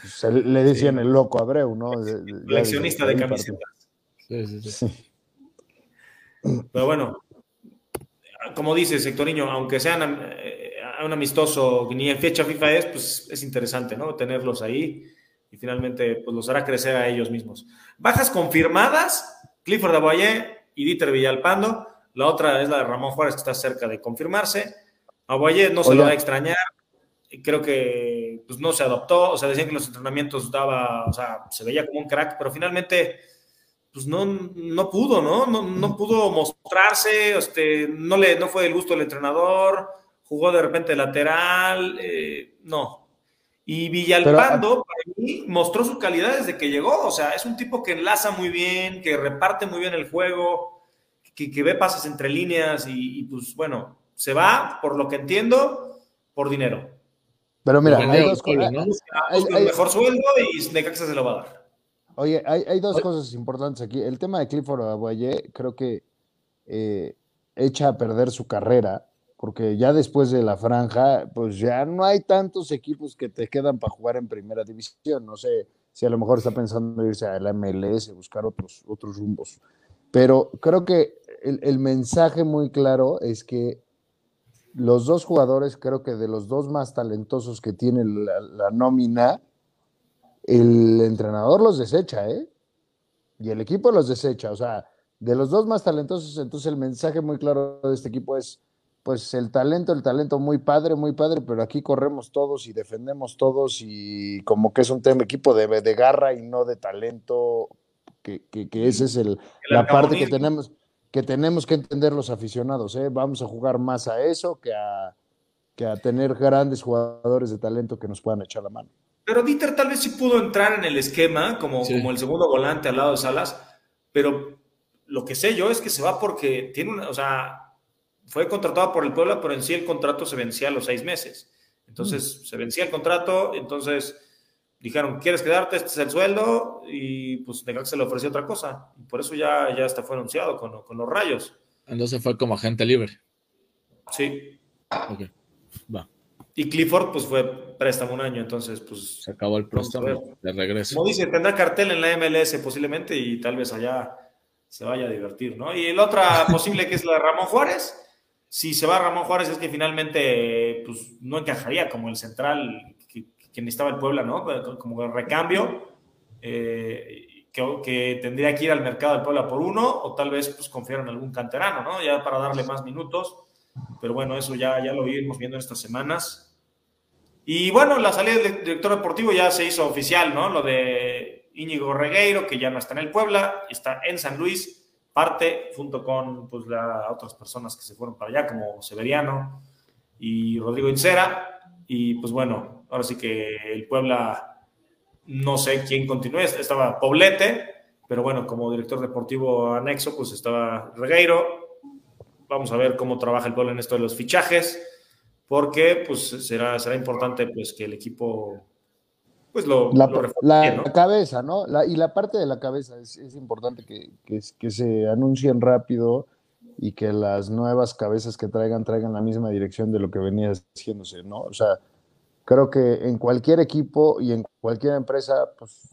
pues, le decían el Loco Abreu, ¿no? Coleccionista de, camisetas. Sí, sí, sí. Pero bueno, como dice Sectoriño, aunque sean eh, un amistoso, ni en fecha FIFA es, pues es interesante, ¿no? Tenerlos ahí y finalmente pues los hará crecer a ellos mismos. Bajas confirmadas, Clifford Aboyé y Dieter Villalpando. La otra es la de Ramón Juárez, que está cerca de confirmarse. Aboyé no se lo va a extrañar. Creo que pues, no se adoptó. O sea, decían que los entrenamientos daba, o sea, se veía como un crack, pero finalmente pues no, no pudo, ¿no? ¿no? pudo mostrarse, este, no, le, no fue del gusto del entrenador, jugó de repente lateral, eh, no. Y Villalpando, para mí, mostró su calidad desde que llegó, o sea, es un tipo que enlaza muy bien, que reparte muy bien el juego, que, ve pases entre líneas y, pues bueno, se va, por lo que entiendo, por dinero. Pero mira, hay dos cosas, mejor sueldo y Necaxa se lo va a dar. Oye, hay, dos cosas importantes aquí. El tema de Clifford Aguaye creo que eh, echa a perder su carrera, porque ya después de la franja, pues ya no hay tantos equipos que te quedan para jugar en primera división. No sé si a lo mejor está pensando irse a la MLS, buscar otros, otros rumbos. Pero creo que el, mensaje muy claro es que los dos jugadores, creo que de los dos más talentosos que tiene la nómina, el entrenador los desecha, ¿eh? Y el equipo los desecha. O sea, de los dos más talentosos, entonces el mensaje muy claro de este equipo es, pues el talento, el talento muy padre, muy padre, pero aquí corremos todos y defendemos todos y como que es un tema equipo de, de garra y no de talento, que, que, que esa es el, la parte que tenemos, que tenemos que entender los aficionados, ¿eh? Vamos a jugar más a eso que a, que a tener grandes jugadores de talento que nos puedan echar la mano. Pero Dieter tal vez sí pudo entrar en el esquema como, como el segundo volante al lado de Salas, pero lo que sé yo es que se va porque tiene una, o sea, fue contratado por el Puebla, pero en sí el contrato se vencía a los seis meses. Entonces, mm. se vencía el contrato, entonces dijeron, ¿quieres quedarte? Este es el sueldo, y pues se le ofreció otra cosa. Y por eso ya, ya hasta fue anunciado con, con los rayos. Entonces fue como agente libre. Sí. Ok, va. Y Clifford, pues fue préstamo un año, entonces, pues. Se acabó el préstamo de regreso. Como dice, tendrá cartel en la MLS posiblemente y tal vez allá se vaya a divertir, ¿no? Y el otra posible que es la de Ramón Juárez. Si se va Ramón Juárez es que finalmente, pues no encajaría como el central que, que necesitaba el Puebla, ¿no? Como el recambio. Eh, que, tendría que ir al mercado del Puebla por uno, o tal vez pues confiar en algún canterano, ¿no? Ya para darle más minutos. Pero bueno, eso ya, ya lo iremos viendo en estas semanas. Y bueno, la salida del director deportivo ya se hizo oficial, ¿no? Lo de Íñigo Regueiro, que ya no está en el Puebla, está en San Luis, parte junto con pues, otras personas que se fueron para allá, como Severiano y Rodrigo Incera. Y pues bueno, ahora sí que el Puebla, no sé quién continúe, estaba Poblete, pero bueno, como director deportivo anexo, pues estaba Regueiro. Vamos a ver cómo trabaja el Puebla en esto de los fichajes, porque pues será, será importante pues que el equipo pues lo, la, la cabeza, ¿no? y la parte de la cabeza es, importante que, que, se anuncien rápido y que las nuevas cabezas que traigan traigan la misma dirección de lo que venía haciéndose, ¿no? O sea, creo que en cualquier equipo y en cualquier empresa, pues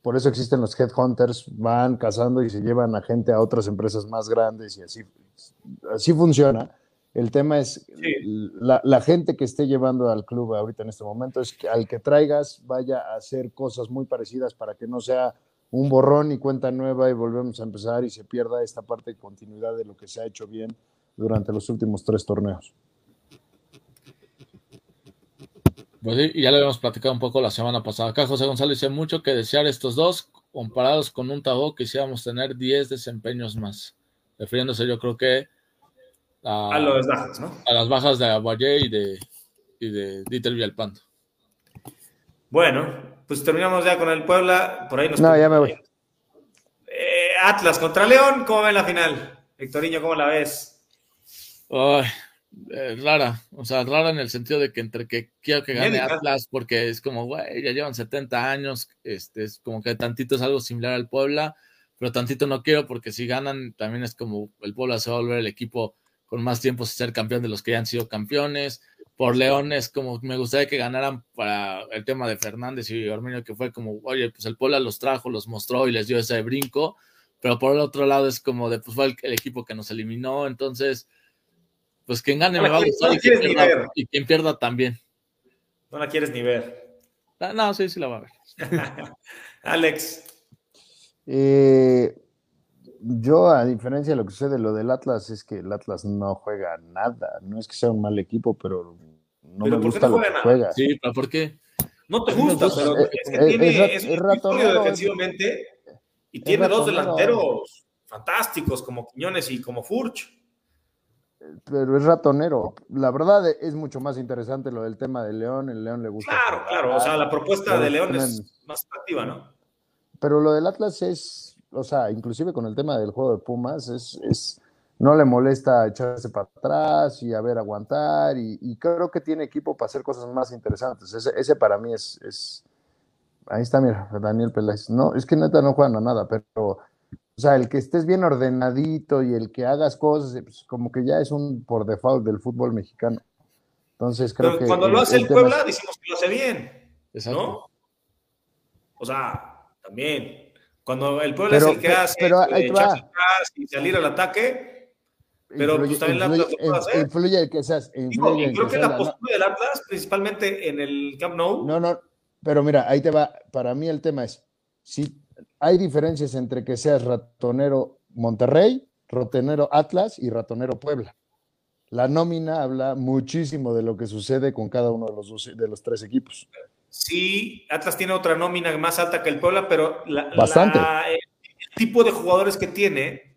por eso existen los headhunters, van cazando y se llevan a gente a otras empresas más grandes y así, así funciona. El tema es la, gente que esté llevando al club ahorita en este momento es que al que traigas vaya a hacer cosas muy parecidas para que no sea un borrón y cuenta nueva y volvemos a empezar y se pierda esta parte de continuidad de lo que se ha hecho bien durante los últimos tres torneos. Pues sí, ya lo habíamos platicado un poco la semana pasada. Acá José González dice mucho que desear estos dos comparados con un Tabó quisiéramos tener 10 desempeños más. Refiriéndose yo creo que a, las bajas, ¿no? A las bajas de Aguayé y de, y de Dieter Villalpando. Bueno, pues terminamos ya con el Puebla. Por ahí nos. No, ya me voy. Eh, Atlas contra León, ¿cómo ven la final? Victoriño, ¿cómo la ves? Ay, rara, o sea, rara en el sentido de que entre que quiero que gane Atlas, porque es como, güey, ya llevan 70 años, este, es como que tantito es algo similar al Puebla, pero tantito no quiero porque si ganan también es como el Puebla se va a volver el equipo con más tiempo sin ser campeón de los que ya han sido campeones. Por Leones, como me gustaría que ganaran para el tema de Fernández y Armenio, que fue como, oye, pues el Puebla los trajo, los mostró y les dio ese brinco, pero por el otro lado es como de, pues fue el, equipo que nos eliminó, entonces, pues quien gane me va a gustar y, quien pierda, también. No la quieres ni ver. Ah, no, sí, sí la va a ver. Alex. Eh, yo, a diferencia de lo que sucede lo del Atlas, es que el Atlas no juega nada. No es que sea un mal equipo, pero no me gusta lo que juega. Sí, pero ¿por qué? No te gusta, pero es, que tiene, es, defensivamente y tiene dos delanteros fantásticos como Quiñones y como Furch. Pero es ratonero. La verdad es mucho más interesante lo del tema de León. El León le gusta. Claro, claro. O sea, la propuesta de León es más atractiva, ¿no? Pero lo del Atlas es o sea, inclusive con el tema del juego de Pumas, es, no le molesta echarse para atrás y a ver, aguantar, y, creo que tiene equipo para hacer cosas más interesantes. Ese, para mí es, es, ahí está, mira, Daniel Peláez. No, es que neta no juegan a nada, pero, o sea, el que estés bien ordenadito y el que hagas cosas, pues, como que ya es un por default del fútbol mexicano. Entonces creo que. Cuando lo hace el, Puebla, decimos que lo hace bien. ¿No? O sea, también. Cuando el pueblo es el que hace pero, atrás y salir al ataque, pero pues también la Atlas lo puede hacer. Influye el que seas. Influye creo que, la postura del Atlas, principalmente en el Camp Nou. No, no, pero mira, ahí te va. Para mí el tema es, si hay diferencias entre que seas ratonero Monterrey, ratonero Atlas y ratonero Puebla. La nómina habla muchísimo de lo que sucede con cada uno de los, de los tres equipos. Sí, Atlas tiene otra nómina más alta que el Puebla, pero la, el tipo de jugadores que tiene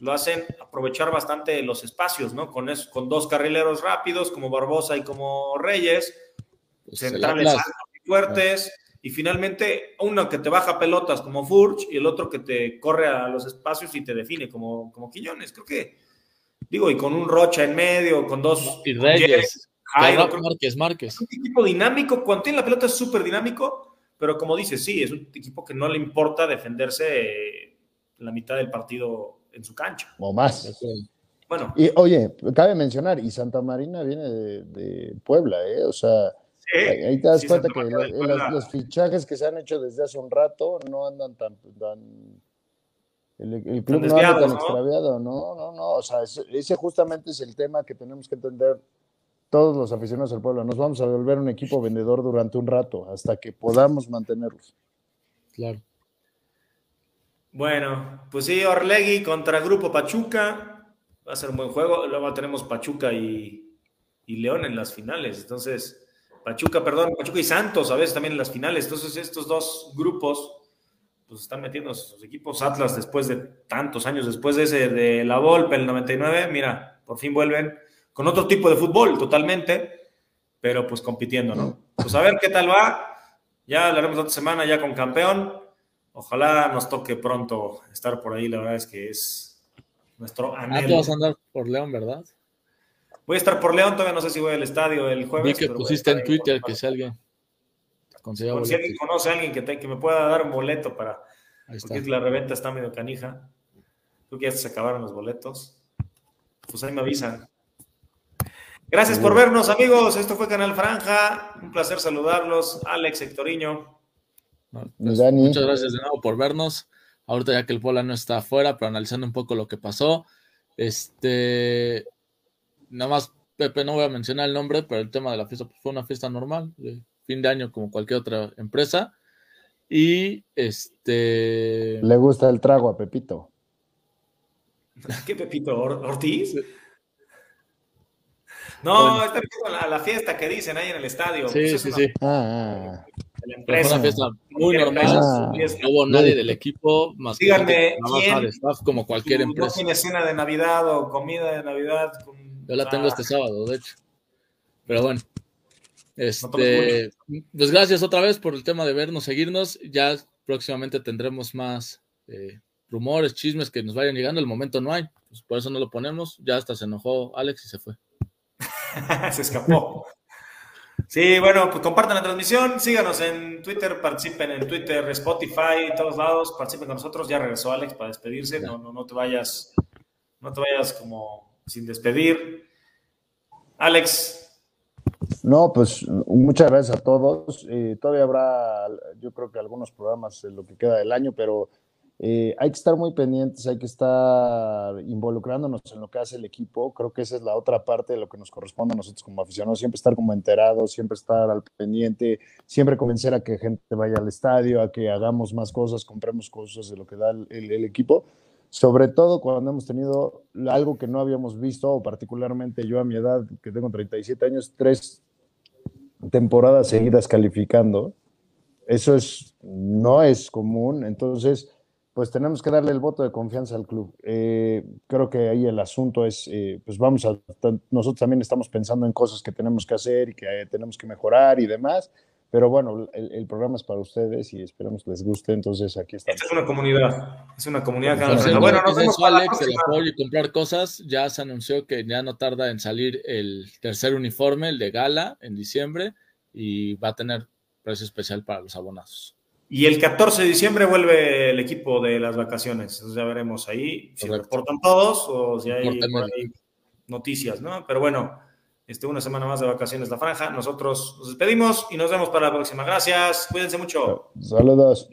lo hacen aprovechar bastante los espacios, ¿no? Con, con dos carrileros rápidos como Barbosa y como Reyes, pues centrales altos y fuertes, y finalmente uno que te baja pelotas como Furch y el otro que te corre a los espacios y te define como, como Quillones. Creo que, digo, y con un Rocha en medio, con dos... Y Reyes. Jairo, Márquez, Márquez. un equipo dinámico, cuando tiene la pelota es súper dinámico, pero como dices, sí, es un equipo que no le importa defenderse la mitad del partido en su cancha. O más. Bueno. Y oye, cabe mencionar, y Santa Marina viene de, Puebla, ¿eh? O sea, ahí, te das cuenta que los, fichajes que se han hecho desde hace un rato no andan tan. el, club no anda tan extraviado, no, no, no. O sea, ese justamente es el tema que tenemos que entender todos los aficionados del pueblo. Nos vamos a volver un equipo vendedor durante un rato, hasta que podamos mantenerlos. Claro. Bueno, pues sí, Orlegui contra Grupo Pachuca. Va a ser un buen juego. Luego tenemos Pachuca y, León en las finales. Entonces, Pachuca, perdón, Pachuca y Santos a veces también en las finales. Entonces, estos dos grupos pues están metiendo sus equipos Atlas después de tantos años, después de ese de la Volpe, el 99. Mira, por fin vuelven con otro tipo de fútbol totalmente. pero pues compitiendo, ¿no? Pues a ver qué tal va. Ya hablaremos otra semana ya con campeón. Ojalá nos toque pronto estar por ahí. La verdad es que es nuestro anhelo. Ah, vas a andar por León, ¿verdad? Voy a estar por León, todavía no sé si voy al estadio el jueves. Vi que pusiste en Twitter que si alguien si alguien conoce a alguien que, que me pueda dar un boleto para. Porque la reventa está medio canija. Creo que ya se acabaron los boletos. Pues ahí me avisan. Gracias por vernos, amigos. Esto fue Canal Franja. Un placer saludarlos. Alex, Hectoriño. Pues, muchas gracias de nuevo por vernos. Ahorita ya que el Pola no está afuera, pero analizando un poco lo que pasó. Este, nada más, Pepe, no voy a mencionar el nombre, pero el tema de la fiesta pues, fue una fiesta normal fin de año como cualquier otra empresa. Y este. Le gusta el trago a Pepito. ¿Qué Pepito? ¿Ortiz? No, está a la, fiesta que dicen ahí en el estadio. Sí, pues sí, sí. Ah, ah. Fue una fiesta muy normal. Ah. no hubo nadie del equipo más Díganme, que staff como cualquier empresa. ¿No tiene cena de Navidad o comida de Navidad? Yo la tengo este sábado, de hecho. Pero bueno, este, pues gracias otra vez por el tema de vernos, seguirnos. Ya próximamente tendremos más eh, rumores, chismes que nos vayan llegando. El momento no hay, pues por eso no lo ponemos. Ya hasta se enojó Alex y se fue. se escapó. Sí, bueno, pues compartan la transmisión, síganos en Twitter, participen en Twitter, Spotify, todos lados, participen con nosotros. Ya regresó Alex para despedirse, no, no, no te vayas, no te vayas como sin despedir. Alex, no, pues muchas gracias a todos. Eh, todavía habrá, yo creo que algunos programas en lo que queda del año, pero eh, hay que estar muy pendientes, hay que estar involucrándonos en lo que hace el equipo. Creo que esa es la otra parte de lo que nos corresponde a nosotros como aficionados, siempre estar como enterados, siempre estar al pendiente, siempre convencer a que gente vaya al estadio, a que hagamos más cosas, compremos cosas de lo que da el equipo sobre todo cuando hemos tenido algo que no habíamos visto, o particularmente yo a mi edad, que tengo 37 años, tres temporadas seguidas calificando. Eso es, no es común, entonces, pues tenemos que darle el voto de confianza al club. Eh, creo que ahí el asunto es, eh, pues vamos a, nosotros también estamos pensando en cosas que tenemos que hacer y que tenemos que mejorar y demás, pero bueno, el, programa es para ustedes y esperamos que les guste. Entonces, aquí estamos. Esta es una comunidad. Es una comunidad bueno, nos vemos Alex, el apoyo y comprar cosas. Ya se anunció que ya no tarda en salir el tercer uniforme, el de gala, en diciembre. Y va a tener precio especial para los abonados. Y el 14 de diciembre vuelve el equipo de las vacaciones. Entonces ya veremos ahí si reportan todos o si hay noticias, ¿no? Pero bueno. Este, una semana más de vacaciones la franja. Nosotros nos despedimos y nos vemos para la próxima. Gracias, cuídense mucho. Saludos.